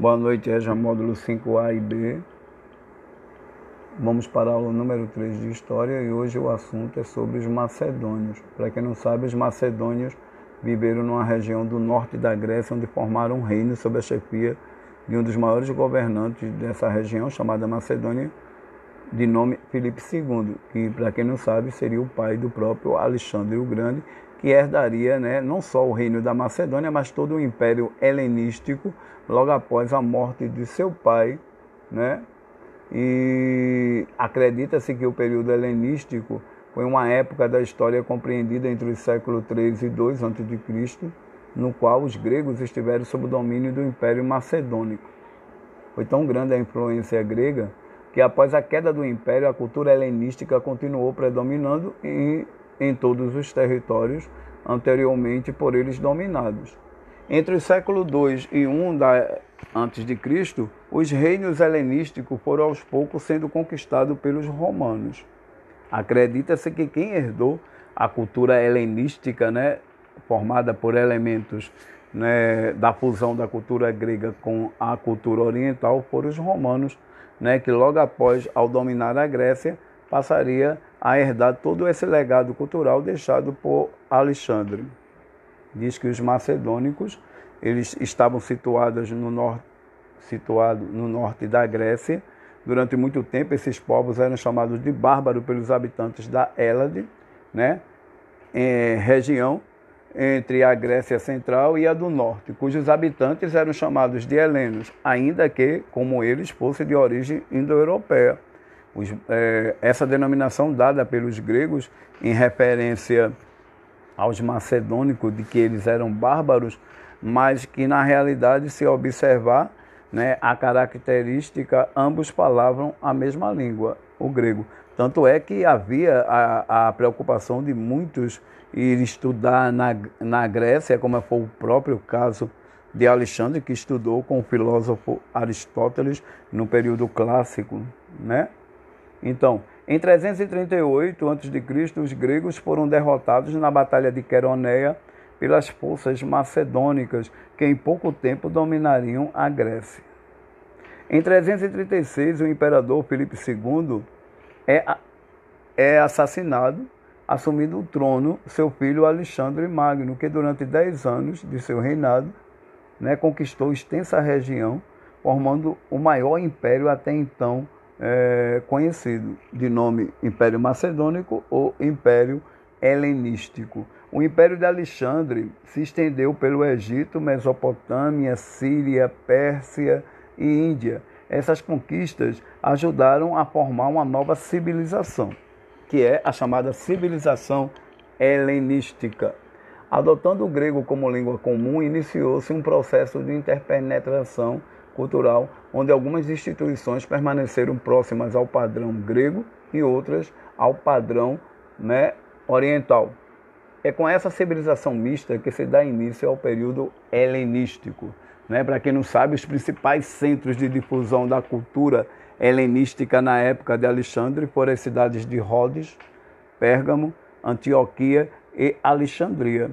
Boa noite, EJA módulo 5A e B. Vamos para a aula número 3 de História e hoje o assunto é sobre os macedônios. Para quem não sabe, os macedônios viveram numa região do norte da Grécia, onde formaram um reino sob a chefia de um dos maiores governantes dessa região, chamada Macedônia, de nome Filipe II, que, para quem não sabe, seria o pai do próprio Alexandre o Grande, que herdaria né, não só o reino da Macedônia, mas todo o império helenístico, logo após a morte de seu pai. Né? E acredita-se que o período helenístico foi uma época da história compreendida entre os séculos 3 e 2 a.C., no qual os gregos estiveram sob o domínio do Império Macedônico. Foi tão grande a influência grega que após a queda do império, a cultura helenística continuou predominando em, em todos os territórios anteriormente por eles dominados. Entre o século II e I da, antes de Cristo, os reinos helenísticos foram aos poucos sendo conquistados pelos romanos. Acredita-se que quem herdou a cultura helenística, né, formada por elementos né, da fusão da cultura grega com a cultura oriental, foram os romanos né, que logo após, ao dominar a Grécia, passaria a herdar todo esse legado cultural deixado por Alexandre. Diz que os macedônicos eles estavam situados no norte, situado no norte da Grécia. Durante muito tempo, esses povos eram chamados de bárbaros pelos habitantes da Hélade, né? É, região entre a Grécia Central e a do Norte, cujos habitantes eram chamados de helenos, ainda que, como eles, fossem de origem indo-europeia. É, essa denominação dada pelos gregos em referência aos macedônicos de que eles eram bárbaros, mas que na realidade, se observar né, a característica, ambos falavam a mesma língua, o grego. Tanto é que havia a, a preocupação de muitos ir estudar na, na Grécia, como foi o próprio caso de Alexandre, que estudou com o filósofo Aristóteles no período clássico. Né? Então, em 338 a.C., os gregos foram derrotados na Batalha de Queroneia pelas forças macedônicas, que em pouco tempo dominariam a Grécia. Em 336, o imperador Filipe II é, é assassinado assumindo o trono seu filho Alexandre Magno, que durante dez anos de seu reinado né, conquistou extensa região, formando o maior império até então é, conhecido, de nome Império Macedônico ou Império Helenístico. O Império de Alexandre se estendeu pelo Egito, Mesopotâmia, Síria, Pérsia e Índia. Essas conquistas ajudaram a formar uma nova civilização que é a chamada civilização helenística. Adotando o grego como língua comum, iniciou-se um processo de interpenetração cultural, onde algumas instituições permaneceram próximas ao padrão grego e outras ao padrão né, oriental. É com essa civilização mista que se dá início ao período helenístico. Né? Para quem não sabe, os principais centros de difusão da cultura helenística na época de Alexandre foram as cidades de Rhodes, Pérgamo, Antioquia e Alexandria.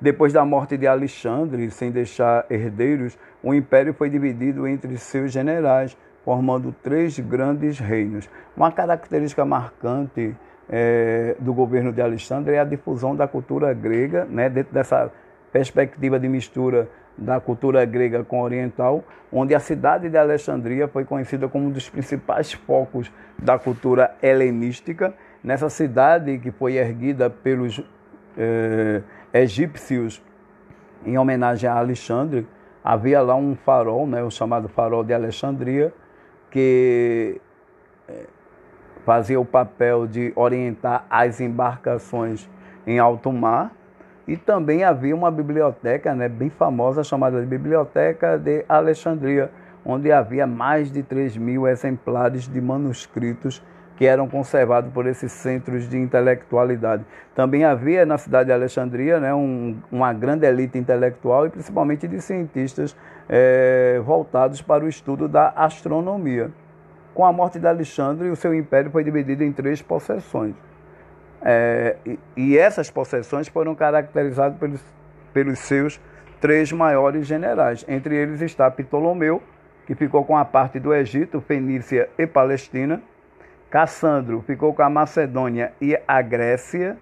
Depois da morte de Alexandre, sem deixar herdeiros, o império foi dividido entre seus generais, formando três grandes reinos. Uma característica marcante é, do governo de Alexandre é a difusão da cultura grega, né, dentro dessa perspectiva de mistura da cultura grega com oriental, onde a cidade de Alexandria foi conhecida como um dos principais focos da cultura helenística. Nessa cidade que foi erguida pelos eh, egípcios em homenagem a Alexandre, havia lá um farol, né, o chamado farol de Alexandria, que eh, fazia o papel de orientar as embarcações em alto mar. E também havia uma biblioteca né, bem famosa chamada de Biblioteca de Alexandria, onde havia mais de 3 mil exemplares de manuscritos que eram conservados por esses centros de intelectualidade. Também havia na cidade de Alexandria né, um, uma grande elite intelectual e principalmente de cientistas é, voltados para o estudo da astronomia. Com a morte de Alexandre, o seu império foi dividido em três possessões. É, e, e, essas possessões foram caracterizadas pelos, pelos seus três maiores generais. Entre eles está Ptolomeu, que ficou com a parte do Egito, Fenícia e Palestina. Cassandro ficou com a Macedônia e a Grécia.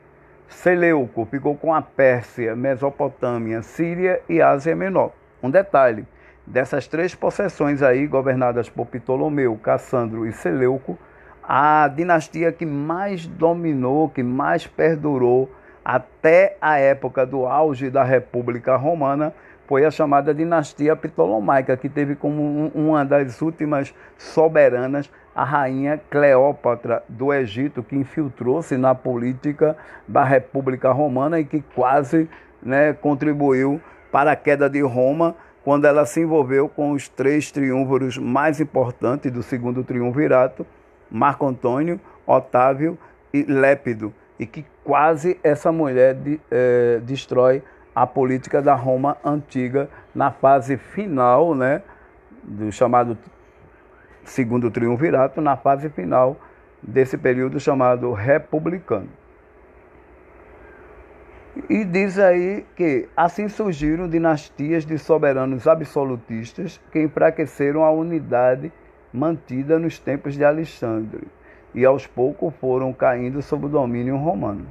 Seleuco ficou com a Pérsia, Mesopotâmia, Síria e Ásia Menor. Um detalhe: dessas três possessões aí, governadas por Ptolomeu, Cassandro e Seleuco, a dinastia que mais dominou, que mais perdurou até a época do auge da República Romana foi a chamada dinastia Ptolomaica, que teve como uma das últimas soberanas a rainha Cleópatra do Egito, que infiltrou-se na política da República Romana e que quase né, contribuiu para a queda de Roma quando ela se envolveu com os três triunviros mais importantes do segundo triunvirato, Marco Antônio, Otávio e Lépido, e que quase essa mulher de, eh, destrói a política da Roma antiga na fase final, né, do chamado segundo triunvirato, na fase final desse período chamado republicano. E diz aí que assim surgiram dinastias de soberanos absolutistas que enfraqueceram a unidade mantida nos tempos de Alexandre e aos poucos foram caindo sob o domínio romano.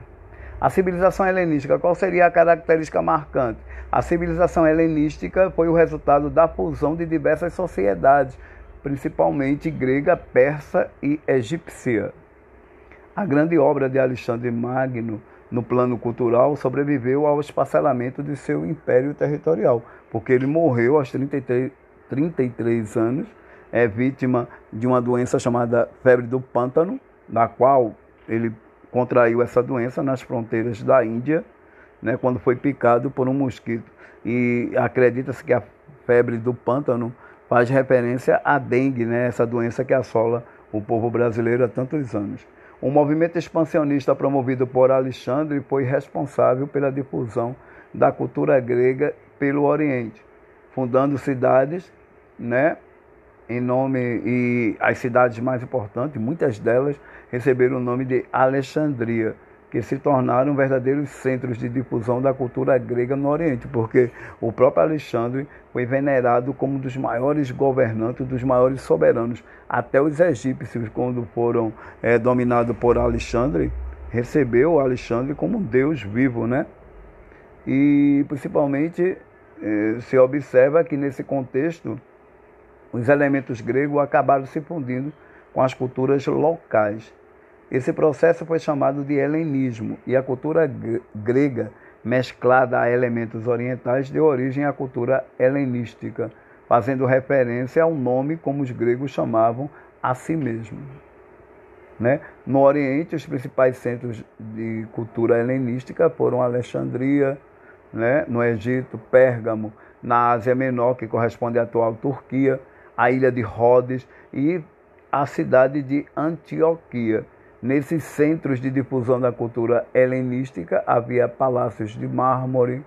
A civilização helenística, qual seria a característica marcante? A civilização helenística foi o resultado da fusão de diversas sociedades, principalmente grega, persa e egípcia. A grande obra de Alexandre Magno, no plano cultural, sobreviveu ao esparcelamento de seu império territorial, porque ele morreu aos 33, 33 anos, é vítima de uma doença chamada febre do pântano, na qual ele contraiu essa doença nas fronteiras da Índia, né, quando foi picado por um mosquito. E acredita-se que a febre do pântano faz referência à dengue, né, essa doença que assola o povo brasileiro há tantos anos. O movimento expansionista promovido por Alexandre foi responsável pela difusão da cultura grega pelo Oriente, fundando cidades, né, em nome e as cidades mais importantes, muitas delas receberam o nome de Alexandria, que se tornaram verdadeiros centros de difusão da cultura grega no Oriente, porque o próprio Alexandre foi venerado como um dos maiores governantes, dos maiores soberanos. Até os egípcios, quando foram é, dominados por Alexandre, recebeu Alexandre como um deus vivo, né? E principalmente eh, se observa que nesse contexto os elementos gregos acabaram se fundindo com as culturas locais. Esse processo foi chamado de helenismo e a cultura grega, mesclada a elementos orientais, deu origem à cultura helenística, fazendo referência ao nome como os gregos chamavam a si mesmos. Né? No Oriente, os principais centros de cultura helenística foram Alexandria, né? no Egito, Pérgamo, na Ásia Menor, que corresponde à atual Turquia, a ilha de Rhodes e a cidade de Antioquia. Nesses centros de difusão da cultura helenística havia palácios de mármore,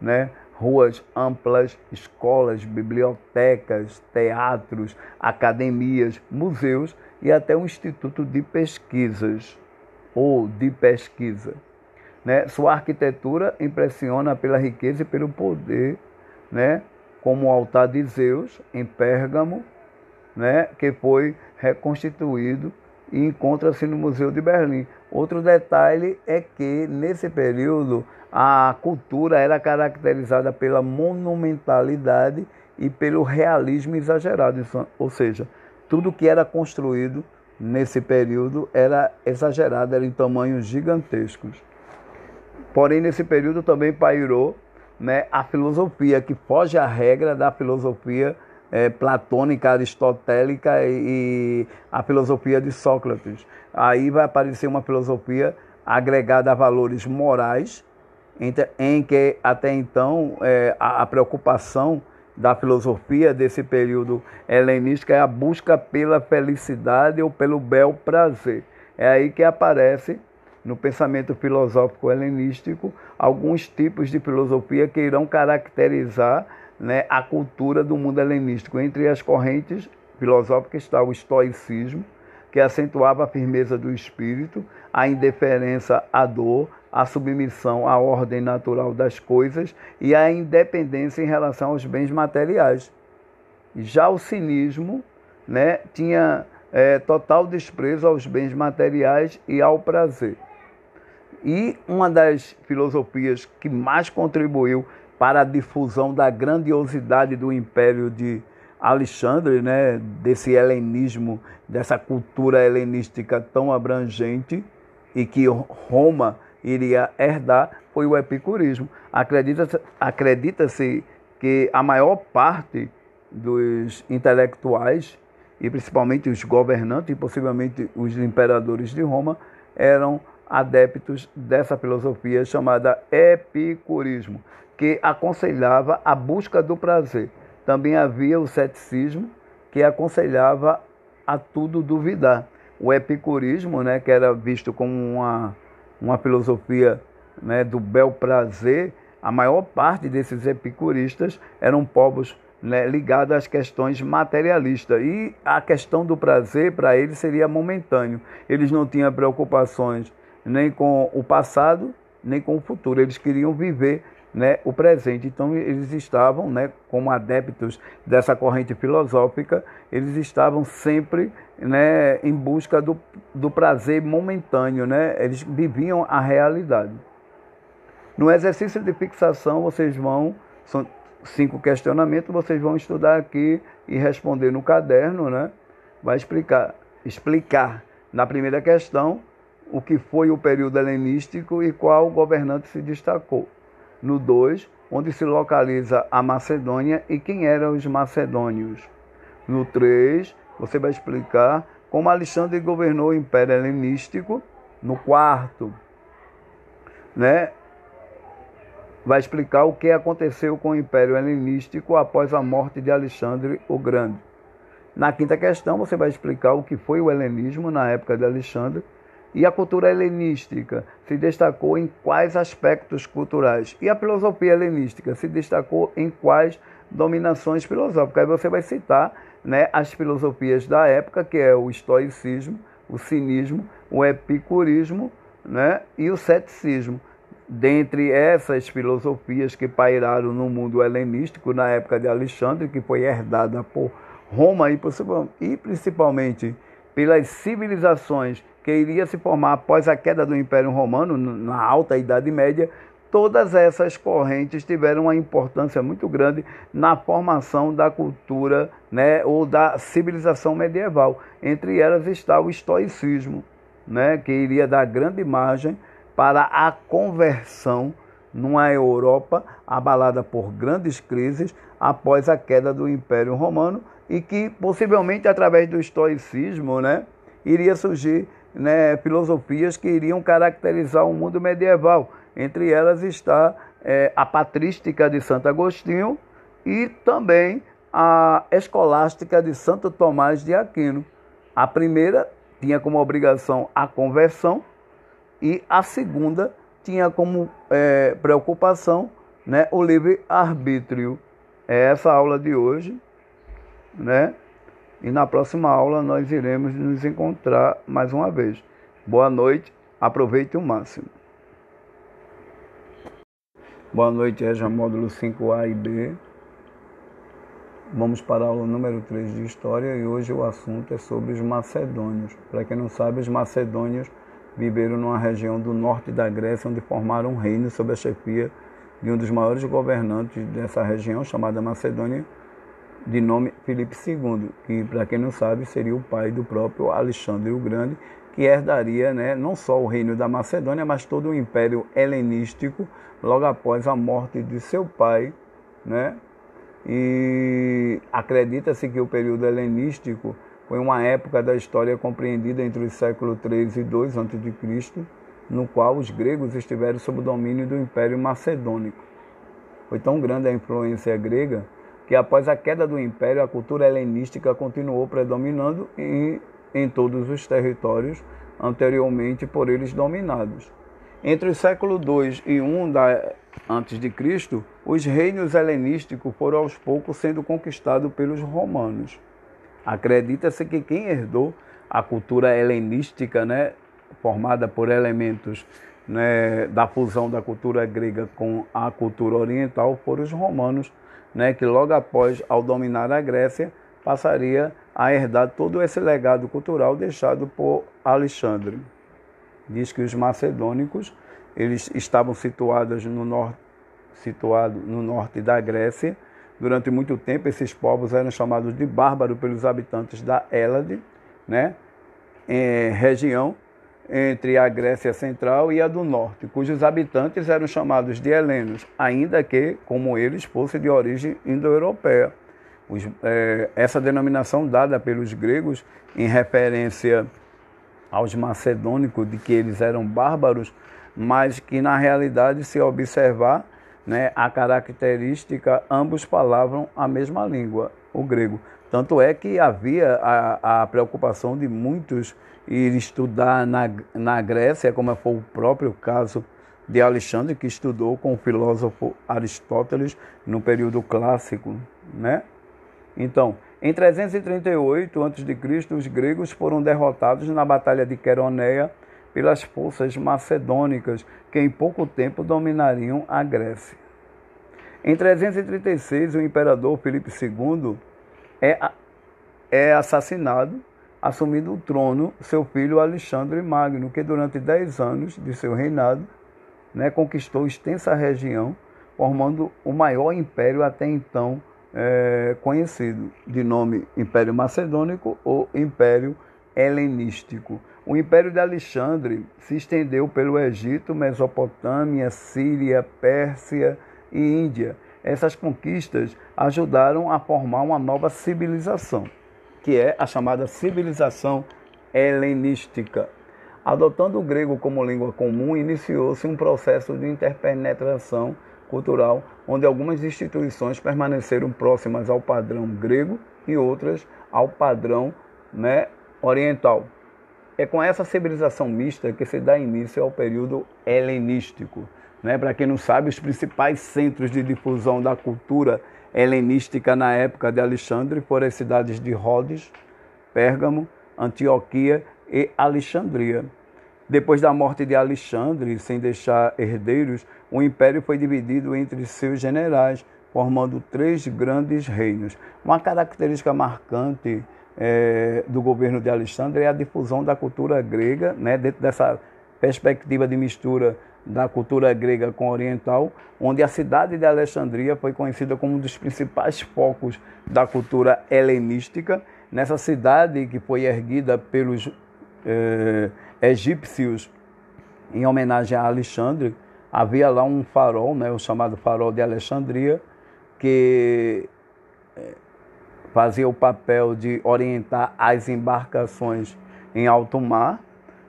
né? ruas amplas, escolas, bibliotecas, teatros, academias, museus e até um instituto de pesquisas ou de pesquisa. Né? Sua arquitetura impressiona pela riqueza e pelo poder né? como o altar de Zeus em Pérgamo, né, que foi reconstituído e encontra-se no Museu de Berlim. Outro detalhe é que nesse período a cultura era caracterizada pela monumentalidade e pelo realismo exagerado, ou seja, tudo que era construído nesse período era exagerado, era em tamanhos gigantescos. Porém, nesse período também pairou né, a filosofia, que foge à regra da filosofia é, platônica, aristotélica e, e a filosofia de Sócrates. Aí vai aparecer uma filosofia agregada a valores morais, em, que até então é, a, a preocupação da filosofia desse período helenístico é a busca pela felicidade ou pelo bel prazer. É aí que aparece no pensamento filosófico helenístico alguns tipos de filosofia que irão caracterizar né, a cultura do mundo helenístico. Entre as correntes filosóficas está o estoicismo, que acentuava a firmeza do espírito, a indiferença à dor, a submissão à ordem natural das coisas e a independência em relação aos bens materiais. Já o cinismo né, tinha é, total desprezo aos bens materiais e ao prazer. E uma das filosofias que mais contribuiu para a difusão da grandiosidade do império de Alexandre, né, desse helenismo, dessa cultura helenística tão abrangente e que Roma iria herdar, foi o epicurismo. Acredita-se acredita que a maior parte dos intelectuais, e principalmente os governantes e possivelmente os imperadores de Roma, eram adeptos dessa filosofia chamada epicurismo, que aconselhava a busca do prazer. Também havia o ceticismo, que aconselhava a tudo duvidar. O epicurismo, né, que era visto como uma, uma filosofia né, do bel prazer, a maior parte desses epicuristas eram povos né, ligados às questões materialistas. E a questão do prazer, para eles, seria momentâneo. Eles não tinham preocupações nem com o passado, nem com o futuro. Eles queriam viver né, o presente. Então, eles estavam, né, como adeptos dessa corrente filosófica, eles estavam sempre né, em busca do, do prazer momentâneo. Né? Eles viviam a realidade. No exercício de fixação, vocês vão, são cinco questionamentos, vocês vão estudar aqui e responder no caderno, né? Vai explicar, explicar na primeira questão o que foi o período helenístico e qual governante se destacou. No 2, onde se localiza a Macedônia e quem eram os macedônios. No 3, você vai explicar como Alexandre governou o Império Helenístico. No quarto, né, vai explicar o que aconteceu com o Império Helenístico após a morte de Alexandre o Grande. Na quinta questão, você vai explicar o que foi o helenismo na época de Alexandre e a cultura helenística se destacou em quais aspectos culturais? E a filosofia helenística se destacou em quais dominações filosóficas? Aí você vai citar né, as filosofias da época, que é o estoicismo, o cinismo, o epicurismo né, e o ceticismo. Dentre essas filosofias que pairaram no mundo helenístico na época de Alexandre, que foi herdada por Roma e principalmente pelas civilizações que iria se formar após a queda do Império Romano, na alta Idade Média, todas essas correntes tiveram uma importância muito grande na formação da cultura né, ou da civilização medieval. Entre elas está o estoicismo, né, que iria dar grande margem para a conversão numa Europa abalada por grandes crises após a queda do Império Romano e que possivelmente através do estoicismo né, iria surgir né, filosofias que iriam caracterizar o mundo medieval. Entre elas está é, a patrística de Santo Agostinho e também a escolástica de Santo Tomás de Aquino. A primeira tinha como obrigação a conversão e a segunda tinha como é, preocupação né, o livre-arbítrio. É essa aula de hoje, né? E na próxima aula nós iremos nos encontrar mais uma vez. Boa noite, aproveite o máximo. Boa noite, EJA módulo 5A e B. Vamos para a aula número 3 de História e hoje o assunto é sobre os macedônios. Para quem não sabe, os macedônios viveram numa região do norte da Grécia onde formaram um reino sob a chefia de um dos maiores governantes dessa região, chamada Macedônia, de nome Filipe II, que, para quem não sabe, seria o pai do próprio Alexandre o Grande, que herdaria né, não só o reino da Macedônia, mas todo o império helenístico, logo após a morte de seu pai. Né? E acredita-se que o período helenístico foi uma época da história compreendida entre os séculos 3 e 2 a.C., no qual os gregos estiveram sob o domínio do Império Macedônico. Foi tão grande a influência grega que após a queda do império, a cultura helenística continuou predominando em, em todos os territórios anteriormente por eles dominados. Entre o século II e I da, antes de Cristo, os reinos helenísticos foram aos poucos sendo conquistados pelos romanos. Acredita-se que quem herdou a cultura helenística, né, formada por elementos né, da fusão da cultura grega com a cultura oriental, foram os romanos né, que logo após, ao dominar a Grécia, passaria a herdar todo esse legado cultural deixado por Alexandre. Diz que os macedônicos eles estavam situados no norte, situado no norte da Grécia. Durante muito tempo, esses povos eram chamados de bárbaros pelos habitantes da Hélade, né? É, região entre a Grécia Central e a do Norte, cujos habitantes eram chamados de helenos, ainda que, como eles, fossem de origem indo-europeia. É, essa denominação dada pelos gregos em referência aos macedônicos de que eles eram bárbaros, mas que na realidade, se observar né, a característica, ambos falavam a mesma língua, o grego. Tanto é que havia a, a preocupação de muitos ir estudar na, na Grécia, como foi o próprio caso de Alexandre, que estudou com o filósofo Aristóteles no período clássico. Né? Então, em 338 a.C., os gregos foram derrotados na Batalha de Queroneia pelas forças macedônicas, que em pouco tempo dominariam a Grécia. Em 336, o imperador Filipe II é, é assassinado assumindo o trono seu filho Alexandre Magno, que durante dez anos de seu reinado né, conquistou extensa região, formando o maior império até então é, conhecido, de nome Império Macedônico ou Império Helenístico. O Império de Alexandre se estendeu pelo Egito, Mesopotâmia, Síria, Pérsia e Índia. Essas conquistas ajudaram a formar uma nova civilização que é a chamada civilização helenística. Adotando o grego como língua comum, iniciou-se um processo de interpenetração cultural, onde algumas instituições permaneceram próximas ao padrão grego e outras ao padrão né, oriental. É com essa civilização mista que se dá início ao período helenístico. Né? Para quem não sabe, os principais centros de difusão da cultura helenística na época de Alexandre foram as cidades de Rhodes, Pérgamo, Antioquia e Alexandria. Depois da morte de Alexandre, sem deixar herdeiros, o império foi dividido entre seus generais, formando três grandes reinos. Uma característica marcante é, do governo de Alexandre é a difusão da cultura grega, né, dentro dessa perspectiva de mistura da cultura grega com oriental, onde a cidade de Alexandria foi conhecida como um dos principais focos da cultura helenística. Nessa cidade que foi erguida pelos eh, egípcios em homenagem a Alexandre, havia lá um farol, né, o chamado farol de Alexandria, que eh, fazia o papel de orientar as embarcações em alto mar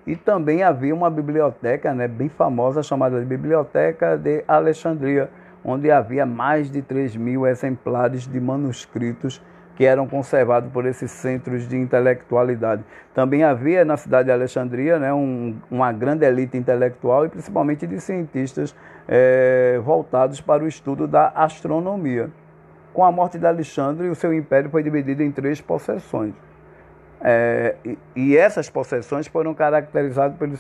e também havia uma biblioteca né, bem famosa chamada de Biblioteca de Alexandria, onde havia mais de 3 mil exemplares de manuscritos que eram conservados por esses centros de intelectualidade. Também havia na cidade de Alexandria né, um, uma grande elite intelectual e principalmente de cientistas é, voltados para o estudo da astronomia. Com a morte de Alexandre, o seu império foi dividido em três possessões. É, e, e, essas possessões foram caracterizadas pelos,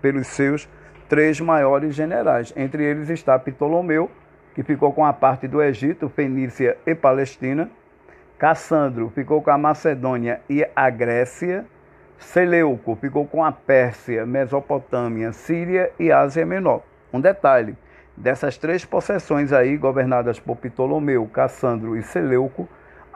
pelos seus três maiores generais. Entre eles está Ptolomeu, que ficou com a parte do Egito, Fenícia e Palestina. Cassandro ficou com a Macedônia e a Grécia. Seleuco ficou com a Pérsia, Mesopotâmia, Síria e Ásia Menor. Um detalhe: dessas três possessões aí, governadas por Ptolomeu, Cassandro e Seleuco,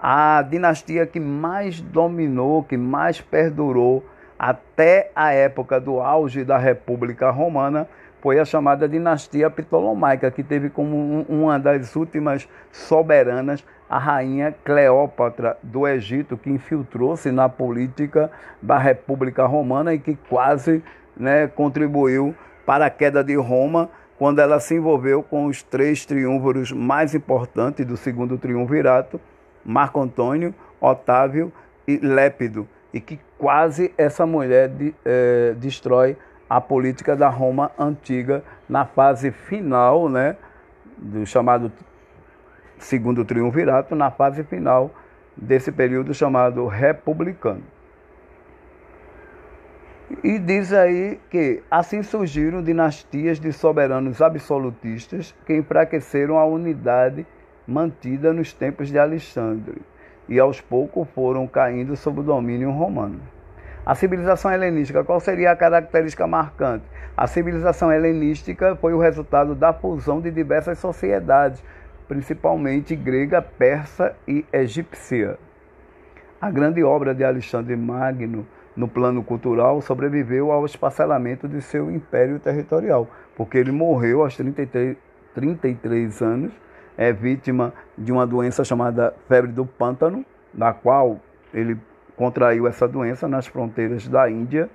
a dinastia que mais dominou, que mais perdurou até a época do auge da República Romana foi a chamada dinastia Ptolomaica, que teve como uma das últimas soberanas a rainha Cleópatra do Egito, que infiltrou-se na política da República Romana e que quase né, contribuiu para a queda de Roma quando ela se envolveu com os três triunviros mais importantes do segundo triunvirato, Marco Antônio, Otávio e Lépido, e que quase essa mulher de, é, destrói a política da Roma antiga na fase final, né, do chamado segundo triunvirato, na fase final desse período chamado republicano. E diz aí que assim surgiram dinastias de soberanos absolutistas que enfraqueceram a unidade mantida nos tempos de Alexandre e aos poucos foram caindo sob o domínio romano. A civilização helenística, qual seria a característica marcante? A civilização helenística foi o resultado da fusão de diversas sociedades, principalmente grega, persa e egípcia. A grande obra de Alexandre Magno, no plano cultural, sobreviveu ao esparcelamento de seu império territorial, porque ele morreu aos 33, 33 anos, é vítima de uma doença chamada febre do pântano, da qual ele contraiu essa doença nas fronteiras da Índia,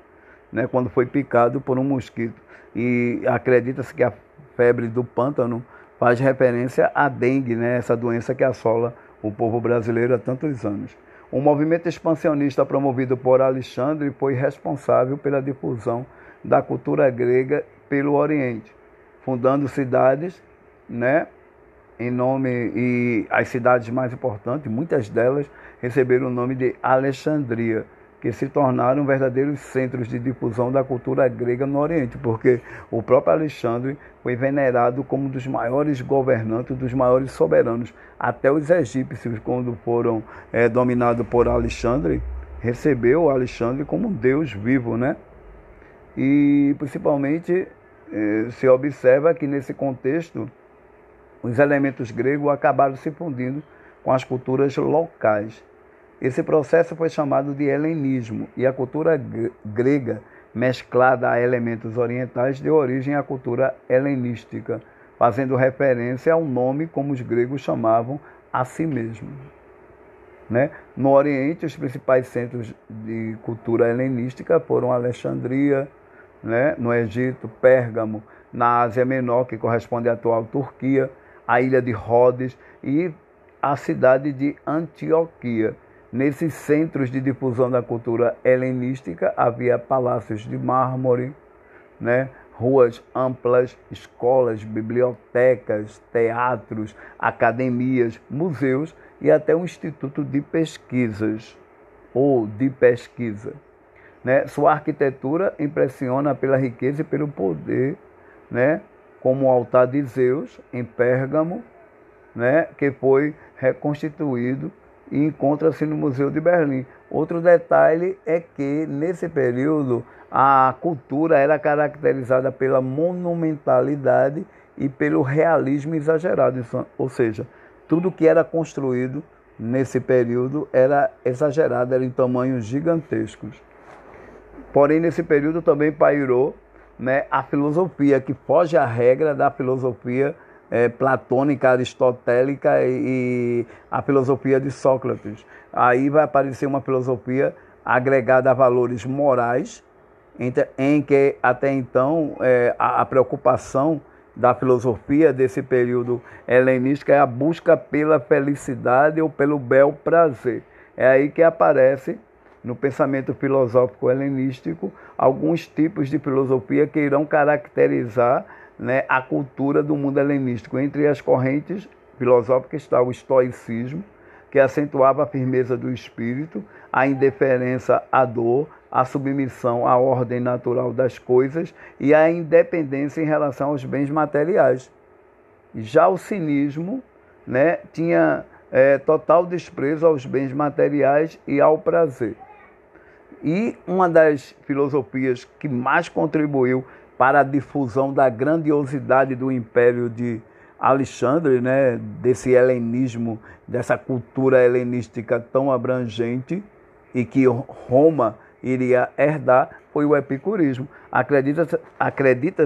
né, quando foi picado por um mosquito. E acredita-se que a febre do pântano faz referência à dengue, né, essa doença que assola o povo brasileiro há tantos anos. O movimento expansionista promovido por Alexandre foi responsável pela difusão da cultura grega pelo Oriente, fundando cidades, né, em nome e as cidades mais importantes, muitas delas receberam o nome de Alexandria, que se tornaram verdadeiros centros de difusão da cultura grega no Oriente, porque o próprio Alexandre foi venerado como um dos maiores governantes, dos maiores soberanos. Até os egípcios, quando foram é, dominados por Alexandre, recebeu Alexandre como um deus vivo, né? E principalmente é, se observa que nesse contexto os elementos gregos acabaram se fundindo com as culturas locais. Esse processo foi chamado de helenismo e a cultura grega, mesclada a elementos orientais, deu origem à cultura helenística, fazendo referência ao nome como os gregos chamavam a si mesmos. Né? No Oriente, os principais centros de cultura helenística foram Alexandria, né? no Egito, Pérgamo, na Ásia Menor, que corresponde à atual Turquia, a ilha de Rhodes e a cidade de Antioquia. Nesses centros de difusão da cultura helenística havia palácios de mármore, né? ruas amplas, escolas, bibliotecas, teatros, academias, museus e até um instituto de pesquisas ou de pesquisa. Né? Sua arquitetura impressiona pela riqueza e pelo poder né? Como o altar de Zeus em Pérgamo, né, que foi reconstituído e encontra-se no Museu de Berlim. Outro detalhe é que nesse período a cultura era caracterizada pela monumentalidade e pelo realismo exagerado, ou seja, tudo que era construído nesse período era exagerado, era em tamanhos gigantescos. Porém, nesse período também pairou né, a filosofia, que foge à regra da filosofia é, platônica, aristotélica e, a filosofia de Sócrates. Aí vai aparecer uma filosofia agregada a valores morais, em, em que até então é, a, a preocupação da filosofia desse período helenístico é a busca pela felicidade ou pelo bel prazer. É aí que aparece no pensamento filosófico helenístico alguns tipos de filosofia que irão caracterizar né, a cultura do mundo helenístico. Entre as correntes filosóficas está o estoicismo, que acentuava a firmeza do espírito, a indiferença à dor, a submissão à ordem natural das coisas e a independência em relação aos bens materiais. Já o cinismo né, tinha é, total desprezo aos bens materiais e ao prazer. E uma das filosofias que mais contribuiu para a difusão da grandiosidade do império de Alexandre, né, desse helenismo, dessa cultura helenística tão abrangente e que Roma iria herdar, foi o epicurismo. Acredita-se acredita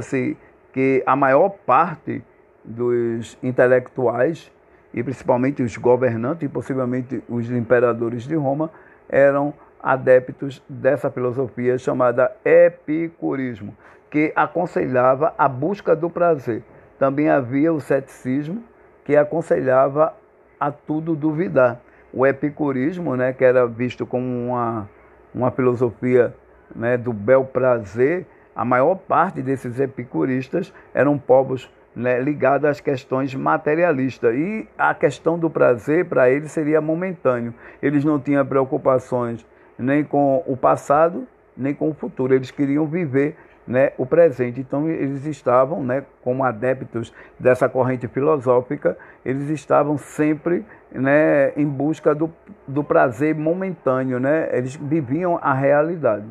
que a maior parte dos intelectuais, e principalmente os governantes e possivelmente os imperadores de Roma, eram adeptos dessa filosofia chamada epicurismo, que aconselhava a busca do prazer. Também havia o ceticismo, que aconselhava a tudo duvidar. O epicurismo, né, que era visto como uma, uma filosofia né, do bel prazer, a maior parte desses epicuristas eram povos né, ligados às questões materialistas. E a questão do prazer, para eles, seria momentâneo. Eles não tinham preocupações nem com o passado, nem com o futuro. Eles queriam viver né, o presente. Então eles estavam, né, como adeptos dessa corrente filosófica, eles estavam sempre né, em busca do, do prazer momentâneo, né? eles viviam a realidade.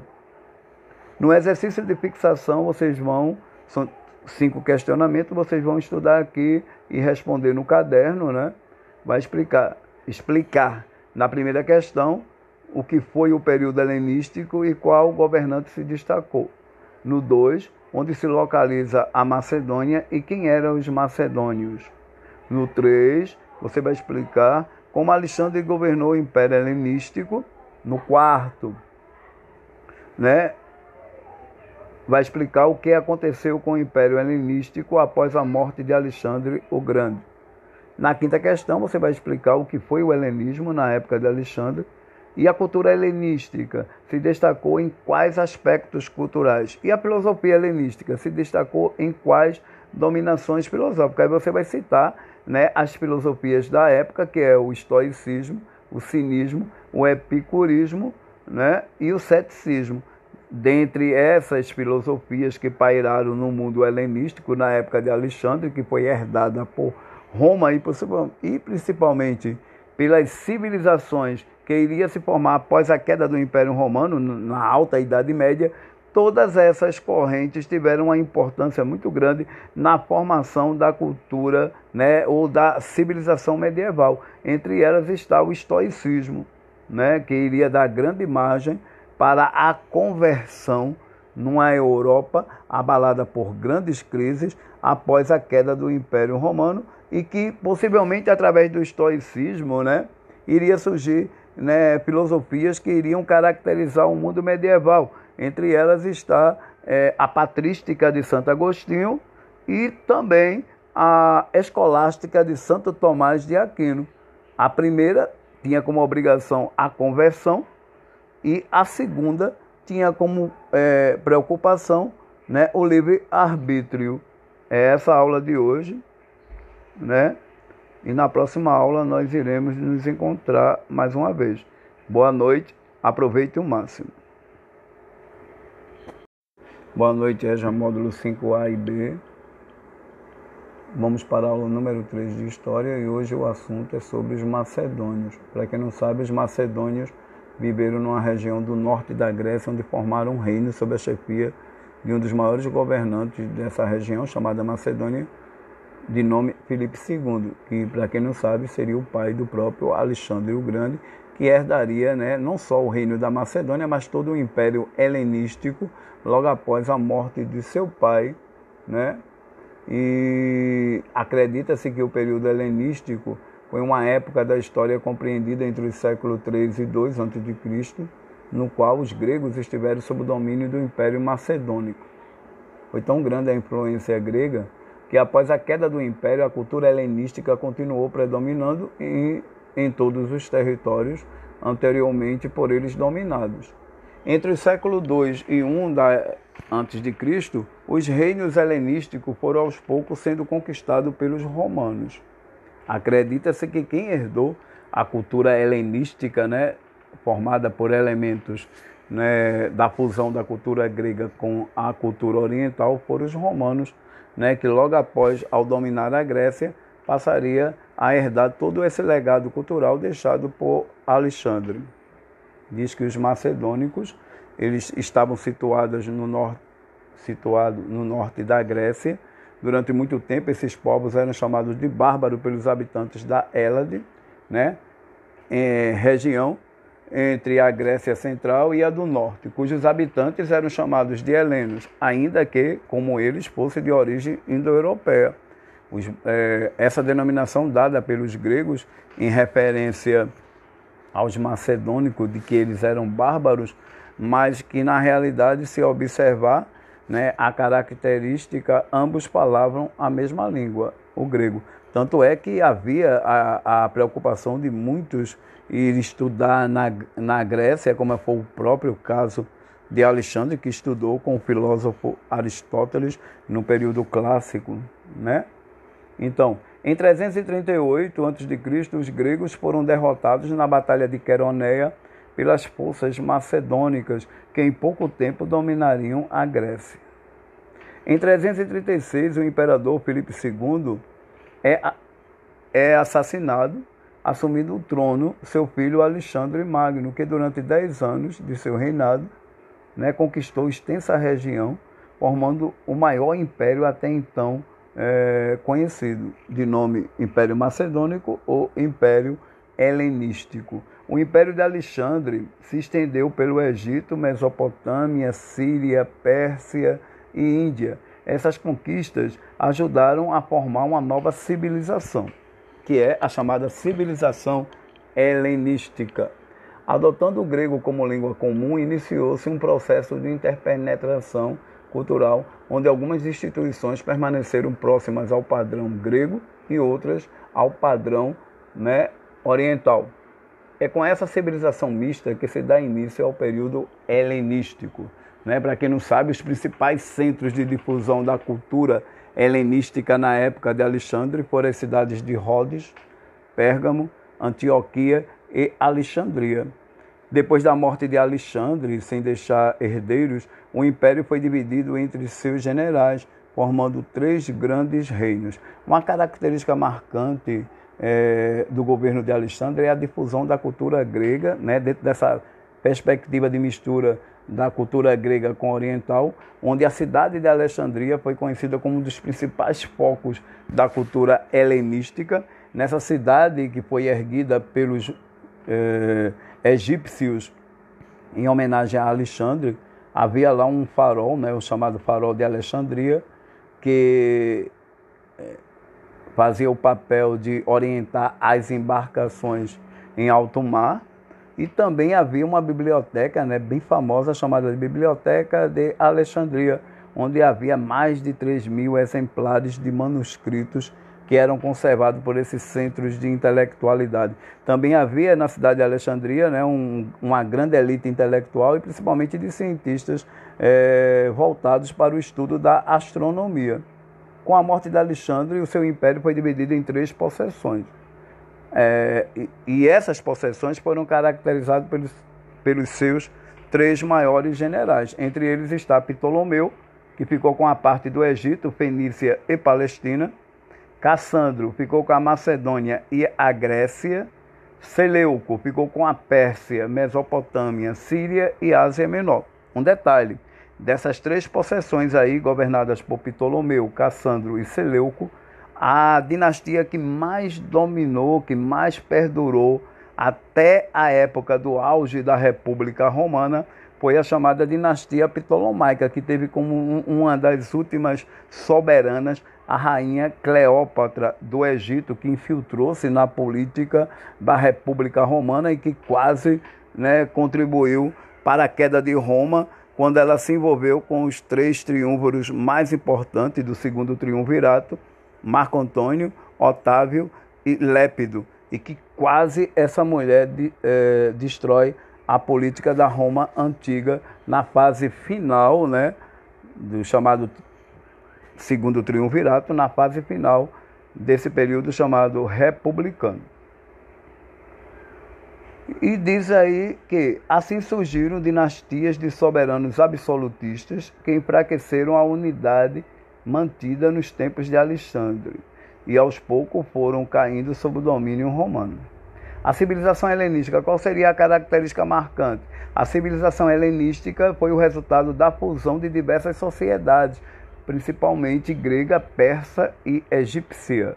No exercício de fixação, vocês vão, são cinco questionamentos, vocês vão estudar aqui e responder no caderno, né? Vai explicar, explicar na primeira questão o que foi o período helenístico e qual governante se destacou. No 2, onde se localiza a Macedônia e quem eram os macedônios. No 3, você vai explicar como Alexandre governou o Império Helenístico. No quarto, né, vai explicar o que aconteceu com o Império Helenístico após a morte de Alexandre o Grande. Na quinta questão, você vai explicar o que foi o helenismo na época de Alexandre e a cultura helenística se destacou em quais aspectos culturais? E a filosofia helenística se destacou em quais dominações filosóficas? Aí você vai citar né, as filosofias da época, que é o estoicismo, o cinismo, o epicurismo né, e o ceticismo. Dentre essas filosofias que pairaram no mundo helenístico na época de Alexandre, que foi herdada por Roma e principalmente pelas civilizações que iria se formar após a queda do Império Romano, na alta Idade Média, todas essas correntes tiveram uma importância muito grande na formação da cultura né, ou da civilização medieval. Entre elas está o estoicismo, né, que iria dar grande margem para a conversão numa Europa abalada por grandes crises após a queda do Império Romano e que possivelmente através do estoicismo né, iria surgir né, filosofias que iriam caracterizar o mundo medieval. Entre elas está é, a patrística de Santo Agostinho e também a escolástica de Santo Tomás de Aquino. A primeira tinha como obrigação a conversão e a segunda tinha como é, preocupação né, o livre-arbítrio. É essa aula de hoje, né? E na próxima aula nós iremos nos encontrar mais uma vez. Boa noite, aproveite o máximo. Boa noite, EJA módulo 5A e B. Vamos para a aula número 3 de História e hoje o assunto é sobre os macedônios. Para quem não sabe, os macedônios viveram numa região do norte da Grécia onde formaram um reino sob a chefia de um dos maiores governantes dessa região, chamada Macedônia, de nome Filipe II, que, para quem não sabe, seria o pai do próprio Alexandre o Grande, que herdaria né, não só o reino da Macedônia, mas todo o império helenístico, logo após a morte de seu pai. Né? E acredita-se que o período helenístico foi uma época da história compreendida entre os séculos 3 e 2 a.C., no qual os gregos estiveram sob o domínio do Império Macedônico. Foi tão grande a influência grega que após a queda do império, a cultura helenística continuou predominando em, em todos os territórios anteriormente por eles dominados. Entre o século II e I da, antes de Cristo, os reinos helenísticos foram aos poucos sendo conquistados pelos romanos. Acredita-se que quem herdou a cultura helenística, né, formada por elementos né, da fusão da cultura grega com a cultura oriental, foram os romanos né, que logo após, ao dominar a Grécia, passaria a herdar todo esse legado cultural deixado por Alexandre. Diz que os macedônicos eles estavam situados no norte, situado no norte da Grécia. Durante muito tempo, esses povos eram chamados de bárbaros pelos habitantes da Hélade, né, é, região entre a Grécia Central e a do Norte, cujos habitantes eram chamados de helenos, ainda que, como eles, fossem de origem indo-europeia. É, essa denominação dada pelos gregos em referência aos macedônicos de que eles eram bárbaros, mas que na realidade, se observar né, a característica, ambos falavam a mesma língua, o grego. Tanto é que havia a, a preocupação de muitos ir estudar na, na Grécia, como foi o próprio caso de Alexandre, que estudou com o filósofo Aristóteles no período clássico. Né? Então, em 338 a.C., os gregos foram derrotados na Batalha de Queroneia pelas forças macedônicas, que em pouco tempo dominariam a Grécia. Em 336, o imperador Filipe II é, é assassinado, assumindo o trono seu filho Alexandre Magno, que durante dez anos de seu reinado né, conquistou extensa região, formando o maior império até então é, conhecido, de nome Império Macedônico ou Império Helenístico. O Império de Alexandre se estendeu pelo Egito, Mesopotâmia, Síria, Pérsia, e Índia. Essas conquistas ajudaram a formar uma nova civilização, que é a chamada civilização helenística. Adotando o grego como língua comum, iniciou-se um processo de interpenetração cultural, onde algumas instituições permaneceram próximas ao padrão grego e outras ao padrão né, oriental. É com essa civilização mista que se dá início ao período helenístico. Né? Para quem não sabe, os principais centros de difusão da cultura helenística na época de Alexandre foram as cidades de Rhodes, Pérgamo, Antioquia e Alexandria. Depois da morte de Alexandre, sem deixar herdeiros, o império foi dividido entre seus generais, formando três grandes reinos. Uma característica marcante é, do governo de Alexandre é a difusão da cultura grega, né, dentro dessa perspectiva de mistura da cultura grega com oriental, onde a cidade de Alexandria foi conhecida como um dos principais focos da cultura helenística. Nessa cidade que foi erguida pelos eh, egípcios em homenagem a Alexandre, havia lá um farol, né, o chamado farol de Alexandria, que eh, fazia o papel de orientar as embarcações em alto mar e também havia uma biblioteca né, bem famosa chamada de Biblioteca de Alexandria, onde havia mais de 3 mil exemplares de manuscritos que eram conservados por esses centros de intelectualidade. Também havia na cidade de Alexandria né, um, uma grande elite intelectual e principalmente de cientistas é, voltados para o estudo da astronomia. Com a morte de Alexandre, o seu império foi dividido em três possessões. É, e, e, essas possessões foram caracterizadas pelos, pelos seus três maiores generais. Entre eles está Ptolomeu, que ficou com a parte do Egito, Fenícia e Palestina. Cassandro ficou com a Macedônia e a Grécia. Seleuco ficou com a Pérsia, Mesopotâmia, Síria e Ásia Menor. Um detalhe: dessas três possessões aí, governadas por Ptolomeu, Cassandro e Seleuco, a dinastia que mais dominou, que mais perdurou até a época do auge da República Romana foi a chamada dinastia Ptolomaica, que teve como uma das últimas soberanas a rainha Cleópatra do Egito, que infiltrou-se na política da República Romana e que quase né, contribuiu para a queda de Roma quando ela se envolveu com os três triunviros mais importantes do segundo triunvirato, Marco Antônio, Otávio e Lépido, e que quase essa mulher de, é, destrói a política da Roma antiga na fase final, né, do chamado segundo triunvirato, na fase final desse período chamado republicano. E diz aí que assim surgiram dinastias de soberanos absolutistas que enfraqueceram a unidade mantida nos tempos de Alexandre e aos poucos foram caindo sob o domínio romano. A civilização helenística, qual seria a característica marcante? A civilização helenística foi o resultado da fusão de diversas sociedades, principalmente grega, persa e egípcia.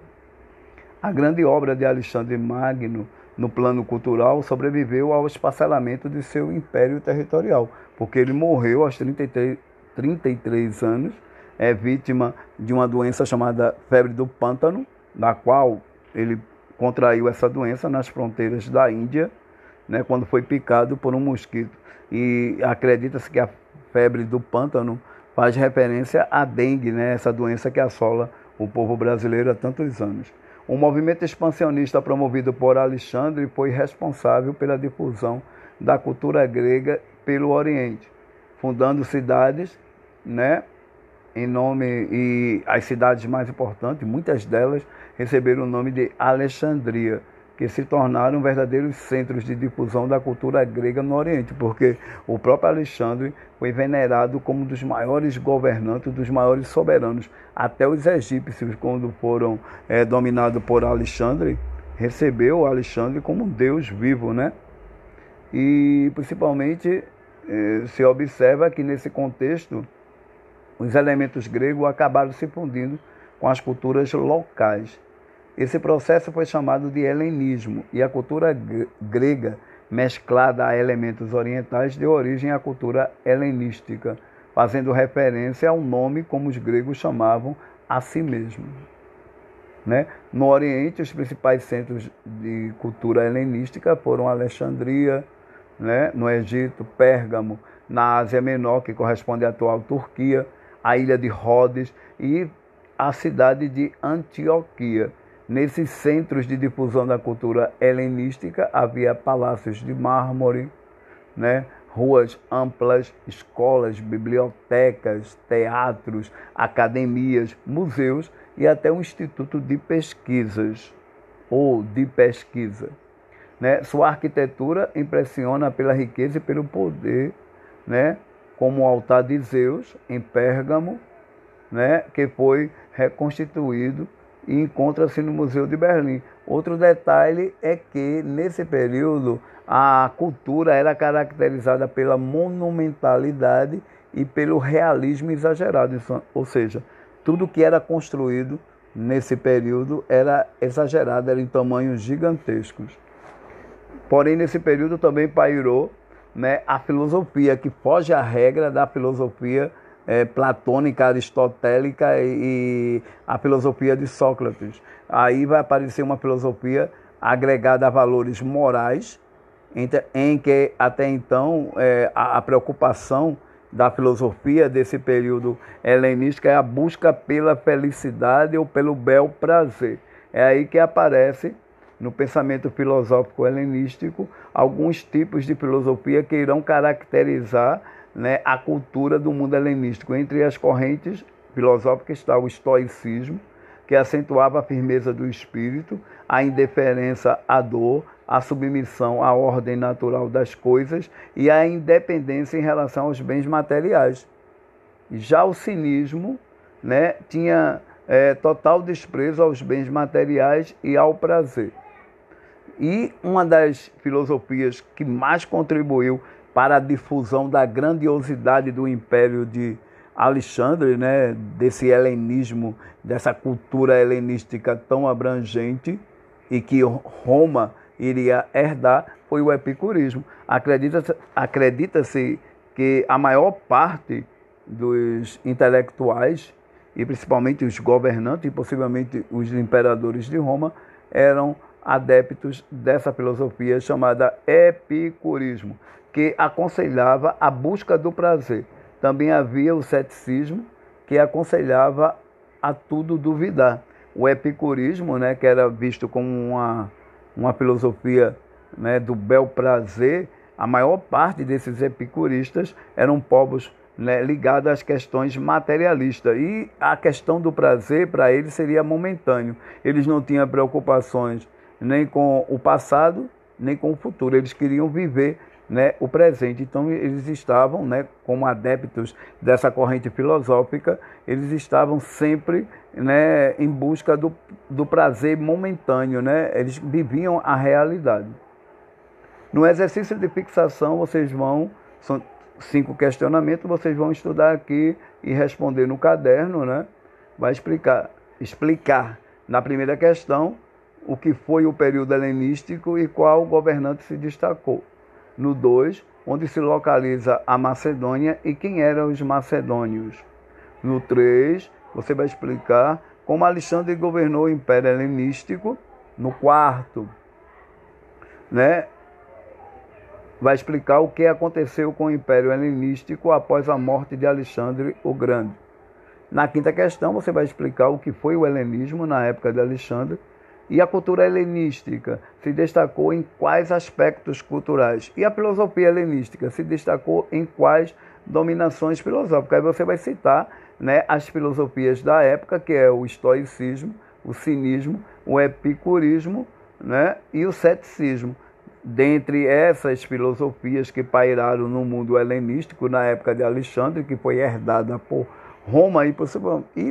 A grande obra de Alexandre Magno, no plano cultural, sobreviveu ao esparcelamento de seu império territorial, porque ele morreu aos 33, 33 anos é vítima de uma doença chamada febre do pântano, na qual ele contraiu essa doença nas fronteiras da Índia, né, quando foi picado por um mosquito. E acredita-se que a febre do pântano faz referência à dengue, né, essa doença que assola o povo brasileiro há tantos anos. O movimento expansionista promovido por Alexandre foi responsável pela difusão da cultura grega pelo Oriente, fundando cidades, né, em nome e as cidades mais importantes, muitas delas receberam o nome de Alexandria, que se tornaram verdadeiros centros de difusão da cultura grega no Oriente, porque o próprio Alexandre foi venerado como um dos maiores governantes, dos maiores soberanos. Até os egípcios, quando foram é, dominados por Alexandre, recebeu Alexandre como um deus vivo, né? E principalmente é, se observa que nesse contexto os elementos gregos acabaram se fundindo com as culturas locais. Esse processo foi chamado de helenismo e a cultura grega, mesclada a elementos orientais, deu origem à cultura helenística, fazendo referência ao nome como os gregos chamavam a si mesmos. Né? No Oriente, os principais centros de cultura helenística foram Alexandria, né? no Egito, Pérgamo, na Ásia Menor, que corresponde à atual Turquia, a ilha de Rhodes e a cidade de Antioquia, Nesses centros de difusão da cultura helenística havia palácios de mármore, né? ruas amplas, escolas, bibliotecas, teatros, academias, museus e até um instituto de pesquisas ou de pesquisa. Né? Sua arquitetura impressiona pela riqueza e pelo poder, né? Como o altar de Zeus em Pérgamo, né? que foi reconstituído e encontra-se no Museu de Berlim. Outro detalhe é que, nesse período, a cultura era caracterizada pela monumentalidade e pelo realismo exagerado, ou seja, tudo que era construído nesse período era exagerado, era em tamanhos gigantescos. Porém, nesse período também pairou né, a filosofia, que foge à regra da filosofia é, platônica, aristotélica e, e a filosofia de Sócrates. Aí vai aparecer uma filosofia agregada a valores morais, em, que até então é, a, a preocupação da filosofia desse período helenístico é a busca pela felicidade ou pelo bel prazer. É aí que aparece no pensamento filosófico helenístico alguns tipos de filosofia que irão caracterizar né, a cultura do mundo helenístico. Entre as correntes filosóficas está o estoicismo, que acentuava a firmeza do espírito, a indiferença à dor, a submissão à ordem natural das coisas e a independência em relação aos bens materiais. Já o cinismo né, tinha é, total desprezo aos bens materiais e ao prazer. E uma das filosofias que mais contribuiu para a difusão da grandiosidade do império de Alexandre, né, desse helenismo, dessa cultura helenística tão abrangente e que Roma iria herdar, foi o epicurismo. Acredita-se acredita que a maior parte dos intelectuais, e principalmente os governantes e possivelmente os imperadores de Roma, eram adeptos dessa filosofia chamada epicurismo que aconselhava a busca do prazer. Também havia o ceticismo, que aconselhava a tudo duvidar. O epicurismo, né, que era visto como uma, uma filosofia né, do bel prazer, a maior parte desses epicuristas eram povos né, ligados às questões materialistas. E a questão do prazer, para eles, seria momentâneo. Eles não tinham preocupações nem com o passado, nem com o futuro. Eles queriam viver né, o presente. Então, eles estavam, né, como adeptos dessa corrente filosófica, eles estavam sempre né, em busca do, do prazer momentâneo, né? eles viviam a realidade. No exercício de fixação, vocês vão, são cinco questionamentos, vocês vão estudar aqui e responder no caderno, né? Vai explicar, explicar na primeira questão o que foi o período helenístico e qual governante se destacou no 2, onde se localiza a Macedônia e quem eram os macedônios. No 3, você vai explicar como Alexandre governou o Império Helenístico. No quarto, né, vai explicar o que aconteceu com o Império Helenístico após a morte de Alexandre o Grande. Na quinta questão, você vai explicar o que foi o helenismo na época de Alexandre e a cultura helenística se destacou em quais aspectos culturais? E a filosofia helenística se destacou em quais dominações filosóficas? Aí você vai citar né, as filosofias da época, que é o estoicismo, o cinismo, o epicurismo né, e o ceticismo. Dentre essas filosofias que pairaram no mundo helenístico na época de Alexandre, que foi herdada por Roma e,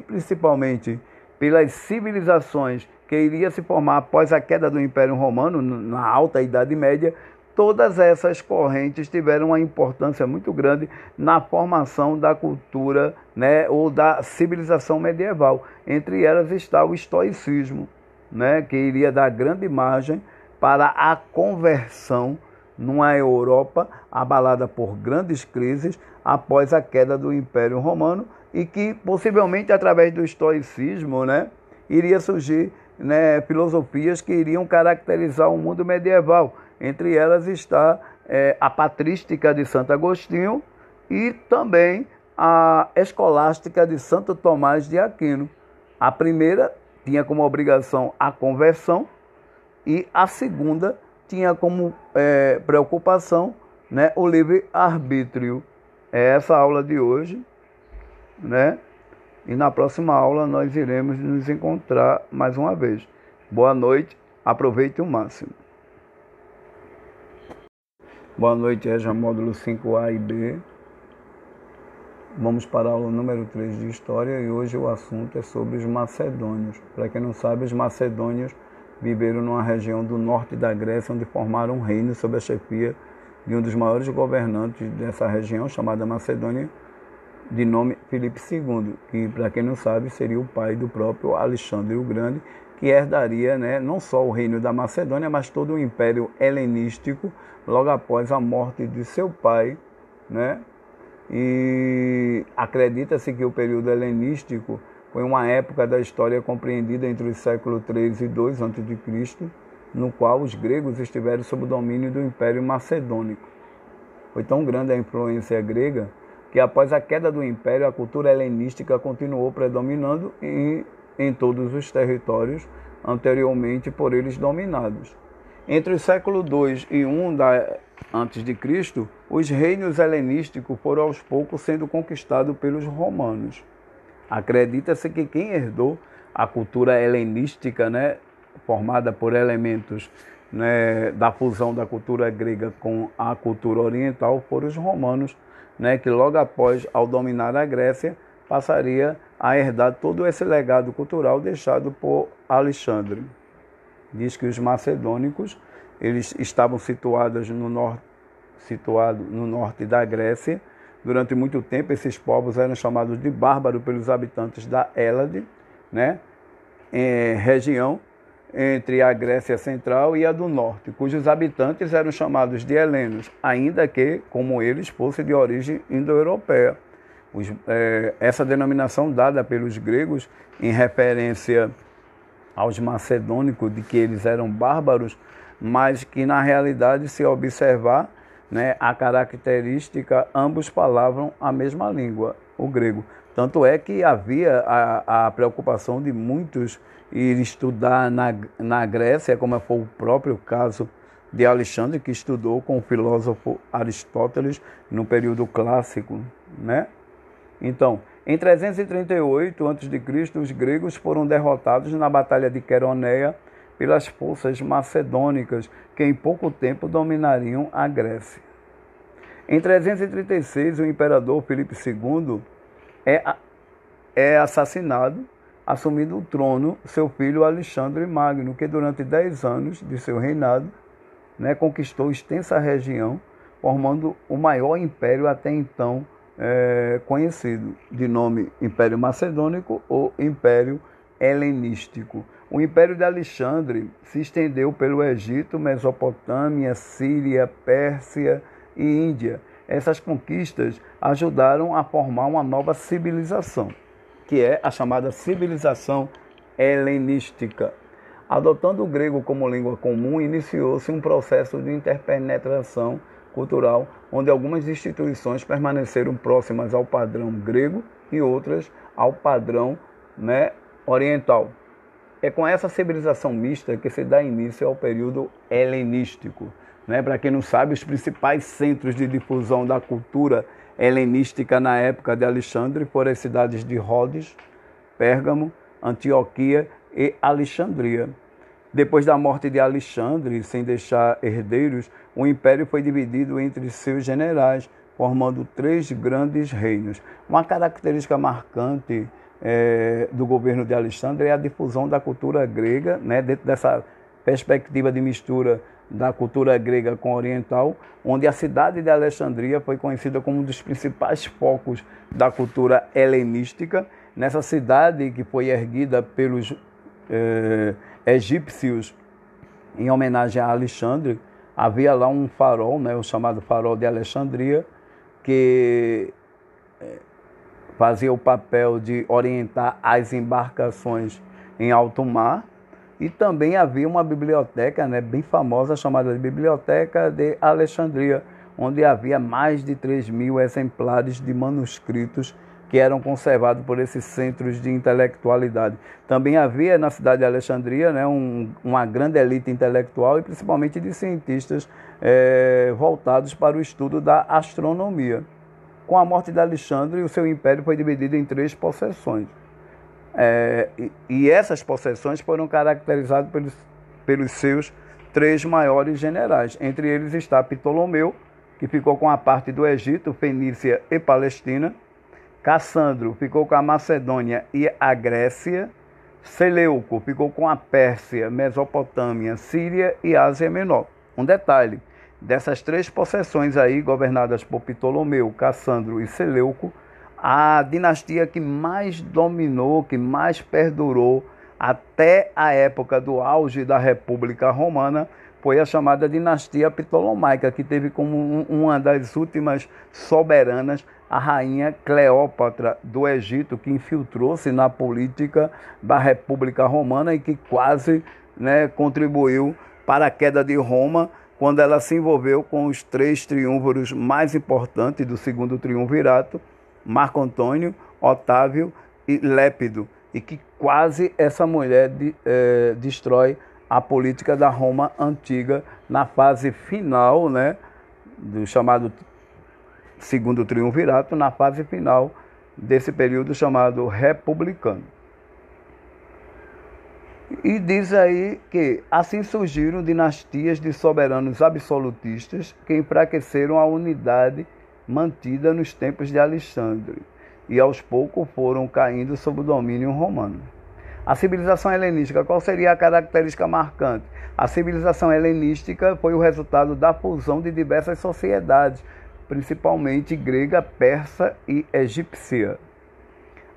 principalmente pelas civilizações que iria se formar após a queda do Império Romano, na alta Idade Média, todas essas correntes tiveram uma importância muito grande na formação da cultura né, ou da civilização medieval. Entre elas está o estoicismo, né, que iria dar grande margem para a conversão numa Europa abalada por grandes crises após a queda do Império Romano e que possivelmente através do estoicismo, né, iria surgir né, filosofias que iriam caracterizar o mundo medieval. Entre elas está é, a patrística de Santo Agostinho e também a escolástica de Santo Tomás de Aquino. A primeira tinha como obrigação a conversão e a segunda tinha como é, preocupação né, o livre-arbítrio. É essa aula de hoje, né? E na próxima aula nós iremos nos encontrar mais uma vez. Boa noite, aproveite o máximo. Boa noite, EJA módulo 5A e B. Vamos para a aula número 3 de História e hoje o assunto é sobre os macedônios. Para quem não sabe, os macedônios viveram numa região do norte da Grécia, onde formaram um reino sob a chefia de um dos maiores governantes dessa região, chamada Macedônia, de nome Filipe II, que, para quem não sabe, seria o pai do próprio Alexandre o Grande, que herdaria né, não só o reino da Macedônia, mas todo o império helenístico, logo após a morte de seu pai. Né? E acredita-se que o período helenístico foi uma época da história compreendida entre os séculos 3 e 2 a.C., no qual os gregos estiveram sob o domínio do Império Macedônico. Foi tão grande a influência grega que após a queda do império, a cultura helenística continuou predominando em, em todos os territórios anteriormente por eles dominados. Entre o século II e I da, antes de Cristo, os reinos helenísticos foram aos poucos sendo conquistados pelos romanos. Acredita-se que quem herdou a cultura helenística, né, formada por elementos né, da fusão da cultura grega com a cultura oriental, foram os romanos né, que logo após, ao dominar a Grécia, passaria a herdar todo esse legado cultural deixado por Alexandre. Diz que os macedônicos eles estavam situados no norte, situado no norte da Grécia. Durante muito tempo, esses povos eram chamados de bárbaros pelos habitantes da Hélade, né? É, região entre a Grécia Central e a do Norte, cujos habitantes eram chamados de helenos, ainda que, como eles, fossem de origem indo-europeia. É, essa denominação dada pelos gregos em referência aos macedônicos de que eles eram bárbaros, mas que na realidade, se observar né, a característica, ambos falavam a mesma língua, o grego. Tanto é que havia a, a preocupação de muitos ir estudar na, na Grécia, como foi o próprio caso de Alexandre, que estudou com o filósofo Aristóteles no período clássico. Né? Então, em 338 a.C., os gregos foram derrotados na Batalha de Queroneia pelas forças macedônicas, que em pouco tempo dominariam a Grécia. Em 336, o imperador Filipe II é, é assassinado assumindo o trono seu filho Alexandre Magno, que durante dez anos de seu reinado né, conquistou extensa região, formando o maior império até então é, conhecido, de nome Império Macedônico ou Império Helenístico. O Império de Alexandre se estendeu pelo Egito, Mesopotâmia, Síria, Pérsia e Índia. Essas conquistas ajudaram a formar uma nova civilização que é a chamada civilização helenística. Adotando o grego como língua comum, iniciou-se um processo de interpenetração cultural, onde algumas instituições permaneceram próximas ao padrão grego e outras ao padrão né, oriental. É com essa civilização mista que se dá início ao período helenístico. Né? Para quem não sabe, os principais centros de difusão da cultura helenística na época de Alexandre foram as cidades de Rhodes, Pérgamo, Antioquia e Alexandria. Depois da morte de Alexandre, sem deixar herdeiros, o império foi dividido entre seus generais, formando três grandes reinos. Uma característica marcante é, do governo de Alexandre é a difusão da cultura grega, né, dentro dessa perspectiva de mistura da cultura grega com oriental, onde a cidade de Alexandria foi conhecida como um dos principais focos da cultura helenística. Nessa cidade que foi erguida pelos eh, egípcios em homenagem a Alexandre, havia lá um farol, né, o chamado farol de Alexandria, que eh, fazia o papel de orientar as embarcações em alto mar. E também havia uma biblioteca né, bem famosa chamada de Biblioteca de Alexandria, onde havia mais de 3 mil exemplares de manuscritos que eram conservados por esses centros de intelectualidade. Também havia na cidade de Alexandria né, um, uma grande elite intelectual e principalmente de cientistas é, voltados para o estudo da astronomia. Com a morte de Alexandre, o seu império foi dividido em três possessões. É, e, e, essas possessões foram caracterizadas pelos, pelos seus três maiores generais. Entre eles está Ptolomeu, que ficou com a parte do Egito, Fenícia e Palestina. Cassandro ficou com a Macedônia e a Grécia. Seleuco ficou com a Pérsia, Mesopotâmia, Síria e Ásia Menor. Um detalhe: Dessas três possessões aí, governadas por Ptolomeu, Cassandro e Seleuco, a dinastia que mais dominou, que mais perdurou até a época do auge da República Romana foi a chamada dinastia Ptolomaica, que teve como uma das últimas soberanas a rainha Cleópatra do Egito, que infiltrou-se na política da República Romana e que quase né, contribuiu para a queda de Roma quando ela se envolveu com os três triunviros mais importantes do segundo triunvirato, Marco Antônio, Otávio e Lépido, e que quase essa mulher de, é, destrói a política da Roma antiga na fase final, né, do chamado segundo triunvirato, na fase final desse período chamado republicano. E diz aí que assim surgiram dinastias de soberanos absolutistas que enfraqueceram a unidade mantida nos tempos de Alexandre e aos poucos foram caindo sob o domínio romano. A civilização helenística, qual seria a característica marcante? A civilização helenística foi o resultado da fusão de diversas sociedades, principalmente grega, persa e egípcia.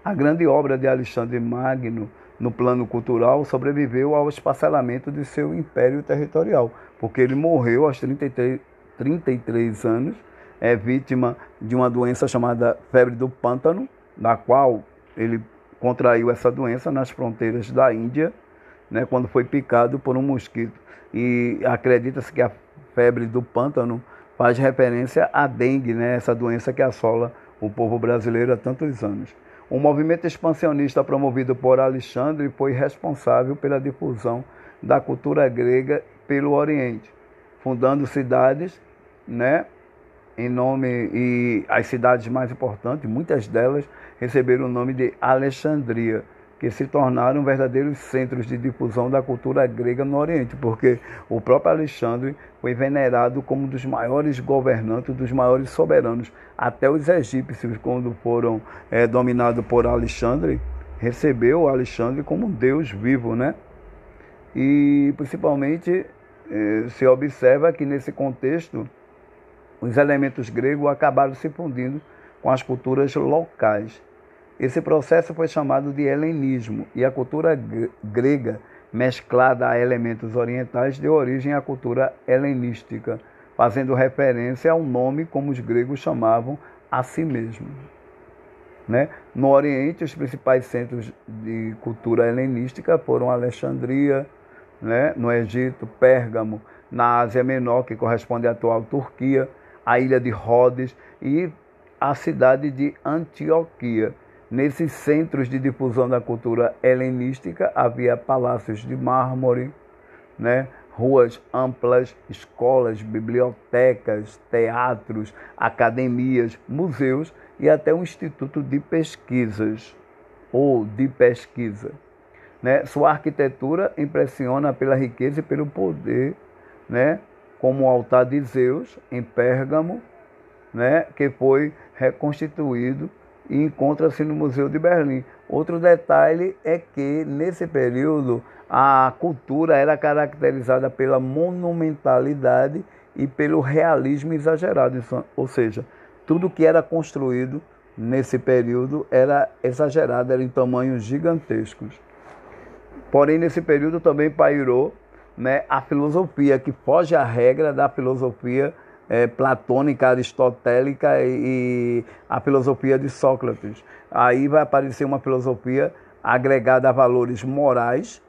A grande obra de Alexandre Magno no plano cultural, sobreviveu ao esparcelamento de seu império territorial, porque ele morreu aos 33, 33 anos, é vítima de uma doença chamada febre do pântano, da qual ele contraiu essa doença nas fronteiras da Índia, né, quando foi picado por um mosquito. E acredita-se que a febre do pântano faz referência à dengue, né, essa doença que assola o povo brasileiro há tantos anos. O movimento expansionista promovido por Alexandre foi responsável pela difusão da cultura grega pelo Oriente, fundando cidades, né, em nome e as cidades mais importantes, muitas delas receberam o nome de Alexandria que se tornaram verdadeiros centros de difusão da cultura grega no Oriente, porque o próprio Alexandre foi venerado como um dos maiores governantes, dos maiores soberanos. Até os egípcios, quando foram é, dominados por Alexandre, recebeu Alexandre como um deus vivo, né? E principalmente é, se observa que nesse contexto os elementos gregos acabaram se fundindo com as culturas locais. Esse processo foi chamado de helenismo e a cultura grega, mesclada a elementos orientais, deu origem à cultura helenística, fazendo referência ao nome como os gregos chamavam a si mesmos. Né? No Oriente, os principais centros de cultura helenística foram Alexandria, né? no Egito, Pérgamo, na Ásia Menor, que corresponde à atual Turquia, a ilha de Rhodes e a cidade de Antioquia, Nesses centros de difusão da cultura helenística havia palácios de mármore, né? ruas amplas, escolas, bibliotecas, teatros, academias, museus e até um instituto de pesquisas ou de pesquisa. Né? Sua arquitetura impressiona pela riqueza e pelo poder, né? Como o altar de Zeus, em Pérgamo, né? que foi reconstituído e encontra-se no Museu de Berlim. Outro detalhe é que, nesse período, a cultura era caracterizada pela monumentalidade e pelo realismo exagerado, ou seja, tudo que era construído nesse período era exagerado, era em tamanhos gigantescos. Porém, nesse período também pairou né, a filosofia, que foge à regra da filosofia é, platônica, aristotélica e, e a filosofia de Sócrates. Aí vai aparecer uma filosofia agregada a valores morais,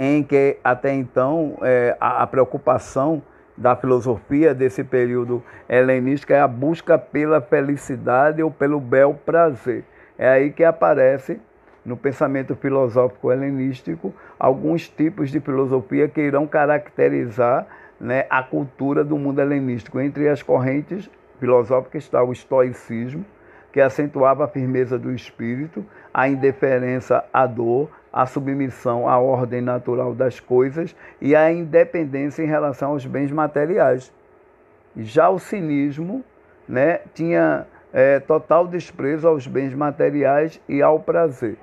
em, que até então é, a, a preocupação da filosofia desse período helenístico é a busca pela felicidade ou pelo bel prazer. É aí que aparece no pensamento filosófico helenístico alguns tipos de filosofia que irão caracterizar né, a cultura do mundo helenístico. Entre as correntes filosóficas está o estoicismo, que acentuava a firmeza do espírito, a indiferença à dor, a submissão à ordem natural das coisas e a independência em relação aos bens materiais. Já o cinismo né, tinha é, total desprezo aos bens materiais e ao prazer.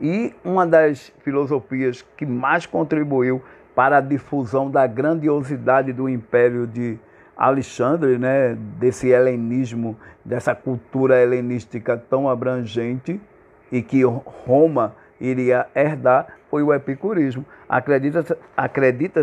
E uma das filosofias que mais contribuiu para a difusão da grandiosidade do império de Alexandre, né, desse helenismo, dessa cultura helenística tão abrangente e que Roma iria herdar, foi o epicurismo. Acredita-se acredita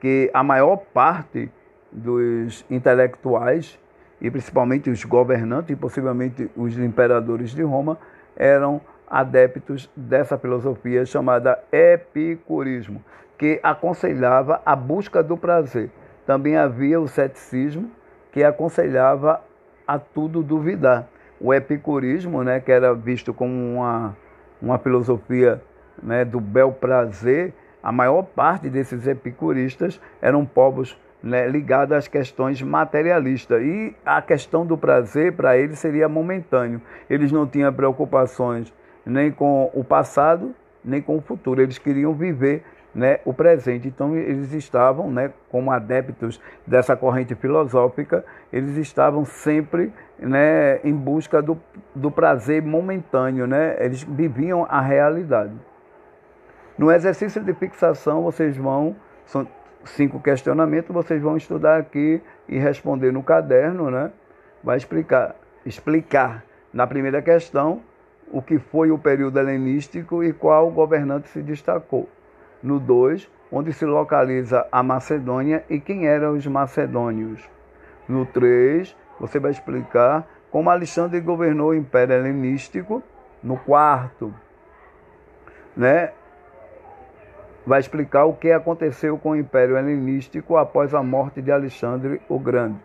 que a maior parte dos intelectuais, e principalmente os governantes e possivelmente os imperadores de Roma, eram adeptos dessa filosofia chamada epicurismo, que aconselhava a busca do prazer. Também havia o ceticismo, que aconselhava a tudo duvidar. O epicurismo, né, que era visto como uma, uma filosofia né, do bel prazer, a maior parte desses epicuristas eram povos né, ligados às questões materialistas. E a questão do prazer, para eles, seria momentâneo. Eles não tinham preocupações nem com o passado, nem com o futuro. Eles queriam viver né, o presente. Então, eles estavam, né, como adeptos dessa corrente filosófica, eles estavam sempre né, em busca do, do prazer momentâneo. Né? Eles viviam a realidade. No exercício de fixação, vocês vão, são cinco questionamentos, vocês vão estudar aqui e responder no caderno, né? Vai explicar, explicar na primeira questão o que foi o período helenístico e qual governante se destacou. No 2, onde se localiza a Macedônia e quem eram os macedônios. No 3, você vai explicar como Alexandre governou o Império Helenístico. No quarto, né, vai explicar o que aconteceu com o Império Helenístico após a morte de Alexandre o Grande.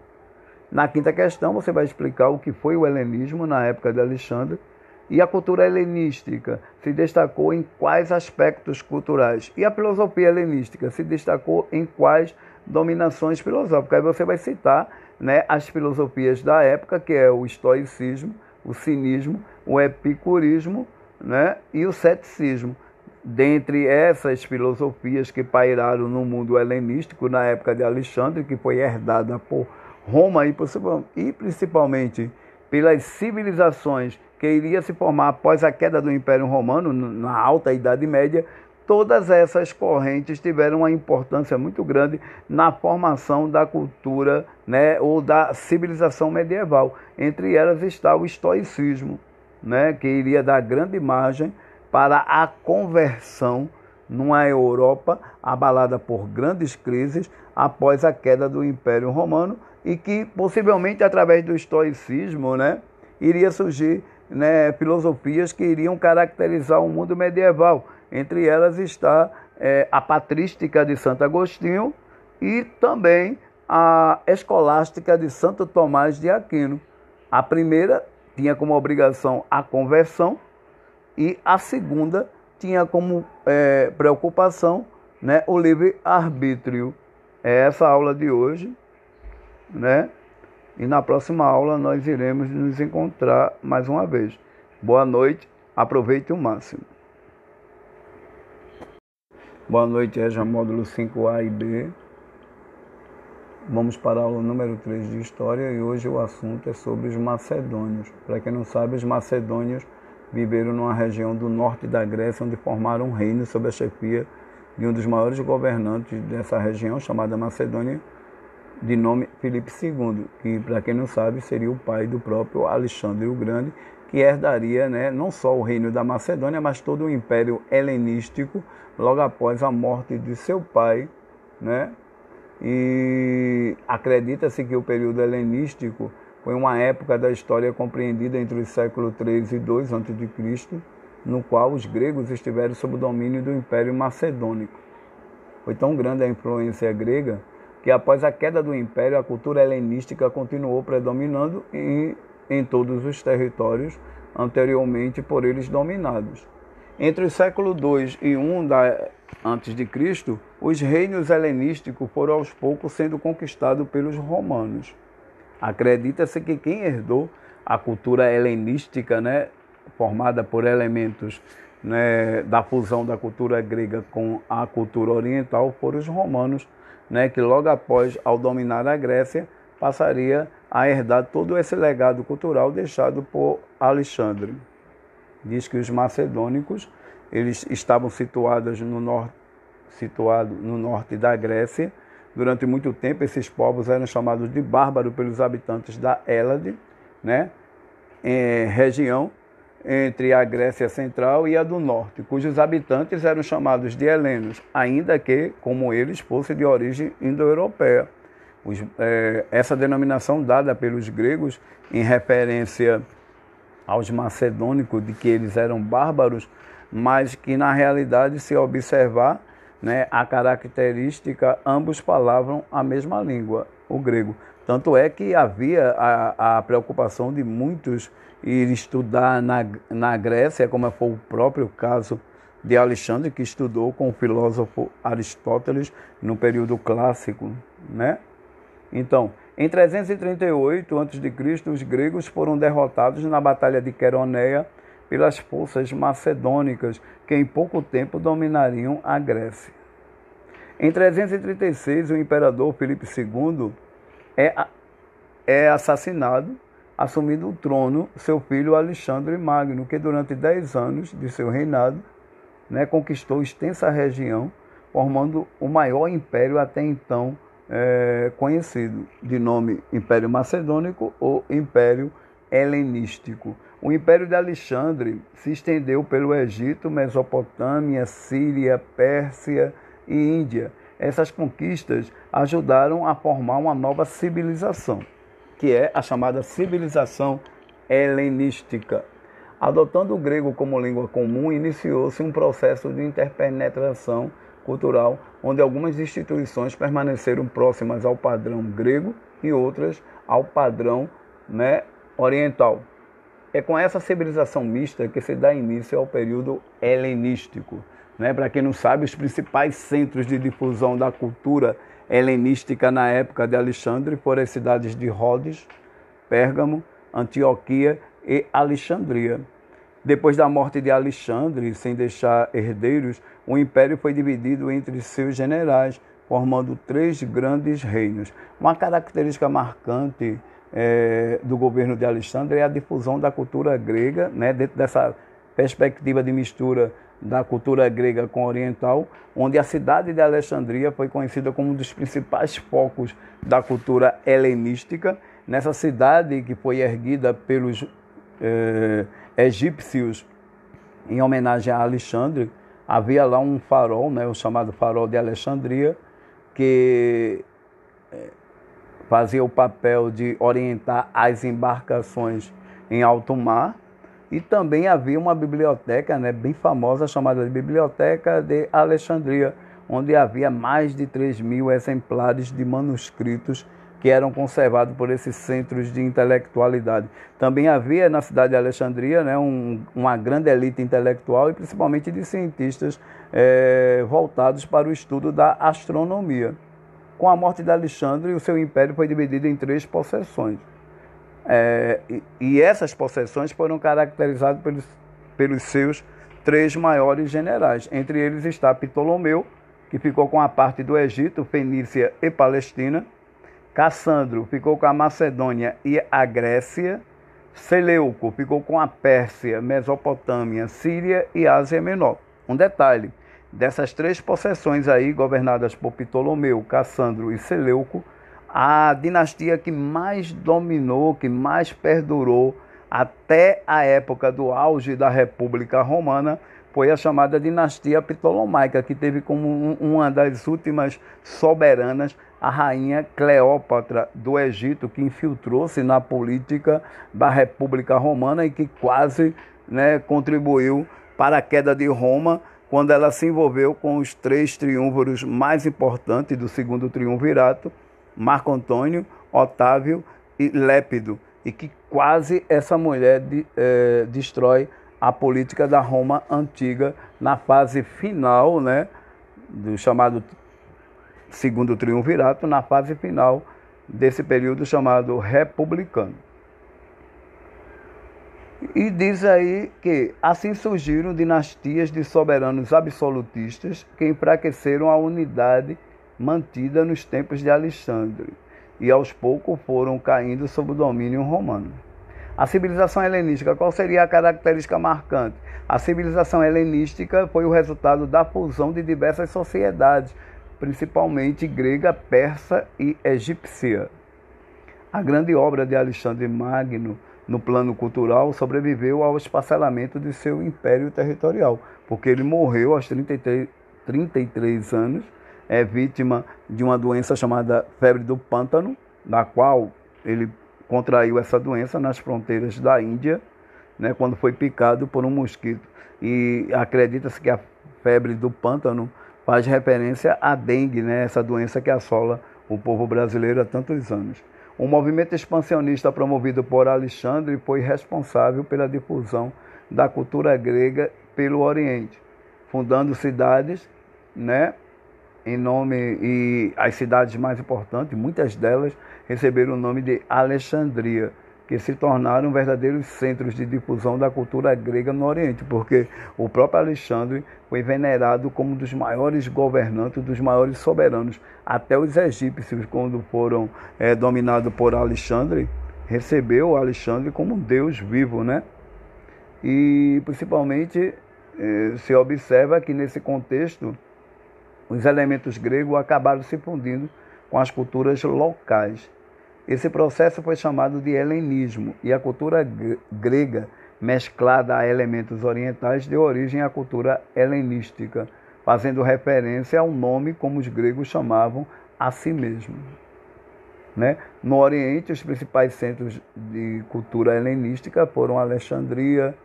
Na quinta questão, você vai explicar o que foi o helenismo na época de Alexandre e a cultura helenística se destacou em quais aspectos culturais? E a filosofia helenística se destacou em quais dominações filosóficas? Aí você vai citar né, as filosofias da época, que é o estoicismo, o cinismo, o epicurismo né, e o ceticismo. Dentre essas filosofias que pairaram no mundo helenístico na época de Alexandre, que foi herdada por Roma e principalmente pelas civilizações que iria se formar após a queda do Império Romano, na alta Idade Média, todas essas correntes tiveram uma importância muito grande na formação da cultura né, ou da civilização medieval. Entre elas está o estoicismo, né, que iria dar grande margem para a conversão numa Europa abalada por grandes crises após a queda do Império Romano e que possivelmente através do estoicismo né, iria surgir né, filosofias que iriam caracterizar o mundo medieval. Entre elas está é, a patrística de Santo Agostinho e também a escolástica de Santo Tomás de Aquino. A primeira tinha como obrigação a conversão e a segunda tinha como é, preocupação né, o livre-arbítrio. É essa aula de hoje, né? E na próxima aula nós iremos nos encontrar mais uma vez. Boa noite, aproveite o máximo. Boa noite, EJA módulo 5A e B. Vamos para a aula número 3 de História e hoje o assunto é sobre os macedônios. Para quem não sabe, os macedônios viveram numa região do norte da Grécia, onde formaram um reino sob a chefia de um dos maiores governantes dessa região, chamada Macedônia, de nome Filipe II, que, para quem não sabe, seria o pai do próprio Alexandre o Grande, que herdaria né, não só o reino da Macedônia, mas todo o império helenístico, logo após a morte de seu pai. Né? E acredita-se que o período helenístico foi uma época da história compreendida entre os séculos 3 e 2 a.C., no qual os gregos estiveram sob o domínio do Império Macedônico. Foi tão grande a influência grega que após a queda do império, a cultura helenística continuou predominando em em todos os territórios anteriormente por eles dominados. Entre o século II e I da, antes de Cristo, os reinos helenísticos foram aos poucos sendo conquistados pelos romanos. Acredita-se que quem herdou a cultura helenística, né, formada por elementos né, da fusão da cultura grega com a cultura oriental, foram os romanos, né, que logo após, ao dominar a Grécia, passaria a herdar todo esse legado cultural deixado por Alexandre. Diz que os macedônicos eles estavam situados no norte, situado no norte da Grécia. Durante muito tempo, esses povos eram chamados de bárbaros pelos habitantes da Hélade, né? É, região entre a Grécia Central e a do Norte, cujos habitantes eram chamados de helenos, ainda que, como eles, fossem de origem indo-europeia. É, essa denominação dada pelos gregos em referência aos macedônicos de que eles eram bárbaros, mas que na realidade, se observar né, a característica, ambos falavam a mesma língua, o grego. Tanto é que havia a, a preocupação de muitos ir estudar na, na Grécia, como foi o próprio caso de Alexandre, que estudou com o filósofo Aristóteles no período clássico, né? Então, em 338 a.C., os gregos foram derrotados na Batalha de Queroneia pelas forças macedônicas, que em pouco tempo dominariam a Grécia. Em 336, o imperador Filipe II é, é assassinado, assumindo o trono seu filho Alexandre Magno, que durante dez anos de seu reinado né, conquistou extensa região, formando o maior império até então é, conhecido de nome Império Macedônico ou Império Helenístico. O Império de Alexandre se estendeu pelo Egito, Mesopotâmia, Síria, Pérsia e Índia. Essas conquistas ajudaram a formar uma nova civilização, que é a chamada civilização helenística. Adotando o grego como língua comum, iniciou-se um processo de interpenetração cultural, onde algumas instituições permaneceram próximas ao padrão grego e outras ao padrão né, oriental. É com essa civilização mista que se dá início ao período helenístico. Né? Para quem não sabe, os principais centros de difusão da cultura helenística na época de Alexandre foram as cidades de Rhodes, Pérgamo, Antioquia e Alexandria. Depois da morte de Alexandre, sem deixar herdeiros, o império foi dividido entre seus generais, formando três grandes reinos. Uma característica marcante é, do governo de Alexandre é a difusão da cultura grega, né, dentro dessa perspectiva de mistura da cultura grega com oriental, onde a cidade de Alexandria foi conhecida como um dos principais focos da cultura helenística. Nessa cidade que foi erguida pelos eh, egípcios em homenagem a Alexandre, havia lá um farol, né, o chamado farol de Alexandria, que eh, fazia o papel de orientar as embarcações em alto mar. E também havia uma biblioteca né, bem famosa chamada Biblioteca de Alexandria, onde havia mais de 3 mil exemplares de manuscritos que eram conservados por esses centros de intelectualidade. Também havia na cidade de Alexandria né, um, uma grande elite intelectual e principalmente de cientistas é, voltados para o estudo da astronomia. Com a morte de Alexandre, o seu império foi dividido em três possessões. É, e, e, essas possessões foram caracterizadas pelos, pelos seus três maiores generais. Entre eles está Ptolomeu, que ficou com a parte do Egito, Fenícia e Palestina. Cassandro ficou com a Macedônia e a Grécia. Seleuco ficou com a Pérsia, Mesopotâmia, Síria e Ásia Menor. Um detalhe: dessas três possessões aí, governadas por Ptolomeu, Cassandro e Seleuco, a dinastia que mais dominou, que mais perdurou até a época do auge da República Romana foi a chamada dinastia Ptolomaica, que teve como uma das últimas soberanas a rainha Cleópatra do Egito, que infiltrou-se na política da República Romana e que quase né, contribuiu para a queda de Roma quando ela se envolveu com os três triunviros mais importantes do segundo triunvirato, Marco Antônio, Otávio e Lépido, e que quase essa mulher de, eh, destrói a política da Roma antiga na fase final, né, do chamado segundo triunvirato, na fase final desse período chamado republicano. E diz aí que assim surgiram dinastias de soberanos absolutistas que enfraqueceram a unidade mantida nos tempos de Alexandre e aos poucos foram caindo sob o domínio romano. A civilização helenística, qual seria a característica marcante? A civilização helenística foi o resultado da fusão de diversas sociedades, principalmente grega, persa e egípcia. A grande obra de Alexandre Magno, no plano cultural, sobreviveu ao esparcelamento de seu império territorial, porque ele morreu aos 33, 33 anos, é vítima de uma doença chamada febre do pântano, da qual ele contraiu essa doença nas fronteiras da Índia, né, quando foi picado por um mosquito. E acredita-se que a febre do pântano faz referência à dengue, né, essa doença que assola o povo brasileiro há tantos anos. O movimento expansionista promovido por Alexandre foi responsável pela difusão da cultura grega pelo Oriente, fundando cidades, né, em nome e as cidades mais importantes, muitas delas receberam o nome de Alexandria, que se tornaram verdadeiros centros de difusão da cultura grega no Oriente, porque o próprio Alexandre foi venerado como um dos maiores governantes, dos maiores soberanos. Até os egípcios, quando foram é, dominados por Alexandre, recebeu Alexandre como um deus vivo, né? E principalmente eh, se observa que nesse contexto os elementos gregos acabaram se fundindo com as culturas locais. Esse processo foi chamado de helenismo e a cultura grega, mesclada a elementos orientais, deu origem à cultura helenística, fazendo referência ao nome como os gregos chamavam a si mesmos. Né? No Oriente, os principais centros de cultura helenística foram Alexandria,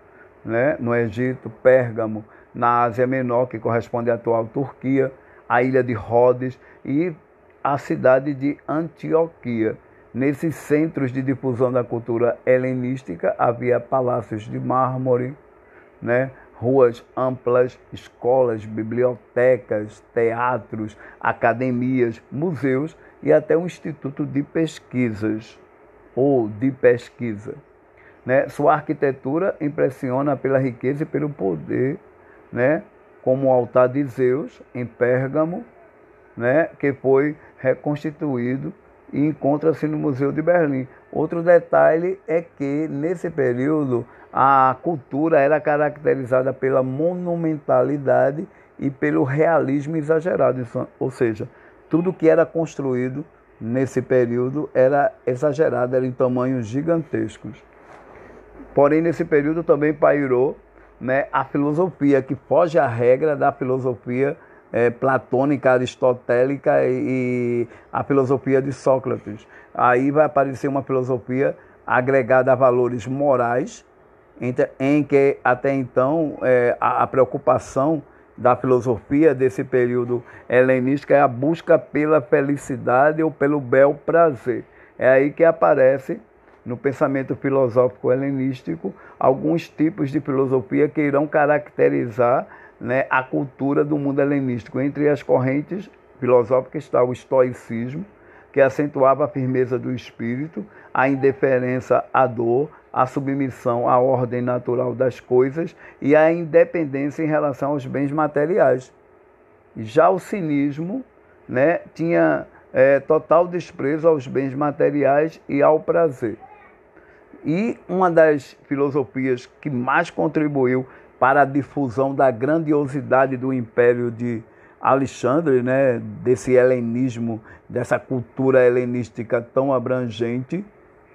né? no Egito, Pérgamo, na Ásia Menor, que corresponde à atual Turquia, a ilha de Rhodes e a cidade de Antioquia. Nesses centros de difusão da cultura helenística havia palácios de mármore, né? ruas amplas, escolas, bibliotecas, teatros, academias, museus e até um instituto de pesquisas ou de pesquisa. Né? Sua arquitetura impressiona pela riqueza e pelo poder, né? Como o altar de Zeus em Pérgamo, né? que foi reconstituído e encontra-se no Museu de Berlim. Outro detalhe é que nesse período a cultura era caracterizada pela monumentalidade e pelo realismo exagerado, ou seja, tudo que era construído nesse período era exagerado, era em tamanhos gigantescos. Porém, nesse período também pairou né, a filosofia, que foge à regra da filosofia é, platônica, aristotélica e, e a filosofia de Sócrates. Aí vai aparecer uma filosofia agregada a valores morais, em, que até então é, a, a preocupação da filosofia desse período helenístico é a busca pela felicidade ou pelo bel prazer. É aí que aparece no pensamento filosófico helenístico alguns tipos de filosofia que irão caracterizar né, a cultura do mundo helenístico. Entre as correntes filosóficas está o estoicismo, que acentuava a firmeza do espírito, a indiferença à dor, a submissão à ordem natural das coisas e a independência em relação aos bens materiais. Já o cinismo né, tinha é, total desprezo aos bens materiais e ao prazer. E uma das filosofias que mais contribuiu para a difusão da grandiosidade do império de Alexandre, né, desse helenismo, dessa cultura helenística tão abrangente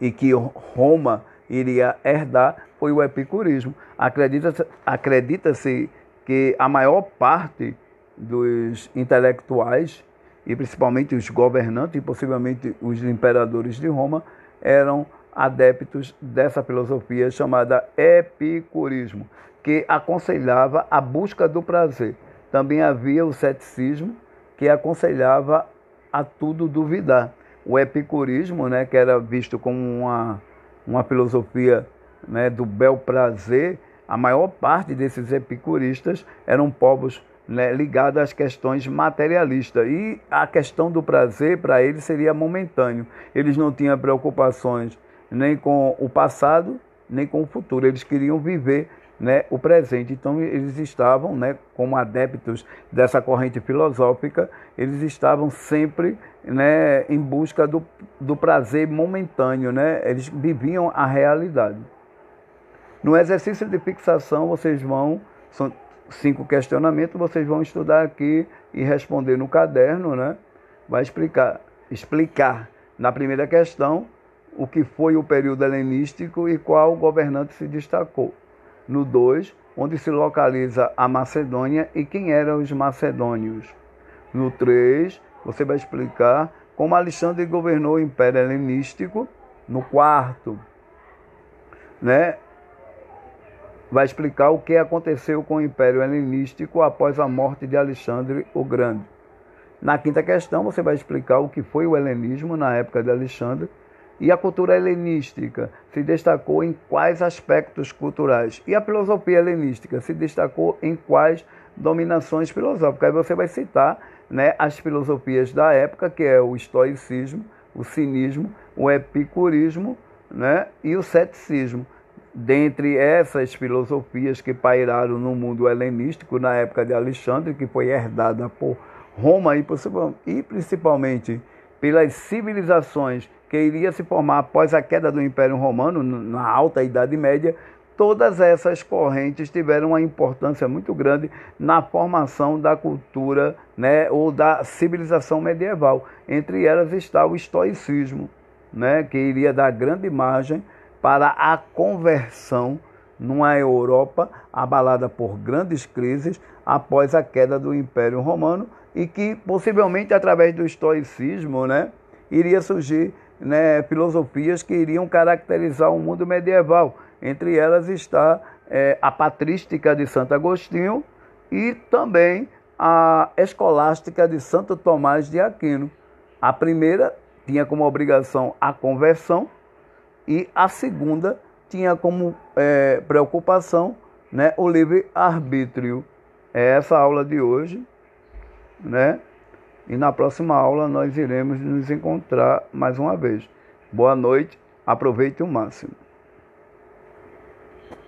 e que Roma iria herdar, foi o epicurismo. Acredita-se acredita que a maior parte dos intelectuais, e principalmente os governantes e possivelmente os imperadores de Roma, eram adeptos dessa filosofia chamada epicurismo, que aconselhava a busca do prazer. Também havia o ceticismo, que aconselhava a tudo duvidar. O epicurismo, né, que era visto como uma, uma filosofia né, do bel prazer, a maior parte desses epicuristas eram povos né, ligados às questões materialistas. E a questão do prazer, para eles, seria momentâneo. Eles não tinham preocupações nem com o passado, nem com o futuro. Eles queriam viver né, o presente. Então, eles estavam, né, como adeptos dessa corrente filosófica, eles estavam sempre né, em busca do, do prazer momentâneo. Né? Eles viviam a realidade. No exercício de fixação, vocês vão, são cinco questionamentos, vocês vão estudar aqui e responder no caderno, né? Vai explicar, explicar na primeira questão o que foi o período helenístico e qual governante se destacou. No 2, onde se localiza a Macedônia e quem eram os macedônios. No 3, você vai explicar como Alexandre governou o Império Helenístico. No quarto, né, vai explicar o que aconteceu com o Império Helenístico após a morte de Alexandre o Grande. Na quinta questão, você vai explicar o que foi o helenismo na época de Alexandre e a cultura helenística se destacou em quais aspectos culturais e a filosofia helenística se destacou em quais dominações filosóficas. Aí você vai citar né, as filosofias da época, que é o estoicismo, o cinismo, o epicurismo né, e o ceticismo dentre essas filosofias que pairaram no mundo helenístico na época de Alexandre, que foi herdada por Roma e principalmente pelas civilizações que iria se formar após a queda do Império Romano na alta Idade Média, todas essas correntes tiveram uma importância muito grande na formação da cultura, né, ou da civilização medieval. Entre elas está o estoicismo, né, que iria dar grande margem para a conversão numa Europa abalada por grandes crises após a queda do Império Romano e que possivelmente através do estoicismo, né, iria surgir né, filosofias que iriam caracterizar o mundo medieval. Entre elas está é, a patrística de Santo Agostinho e também a escolástica de Santo Tomás de Aquino. A primeira tinha como obrigação a conversão e a segunda tinha como é, preocupação né, o livre-arbítrio. É essa aula de hoje, né? E na próxima aula nós iremos nos encontrar mais uma vez. Boa noite, aproveite o máximo.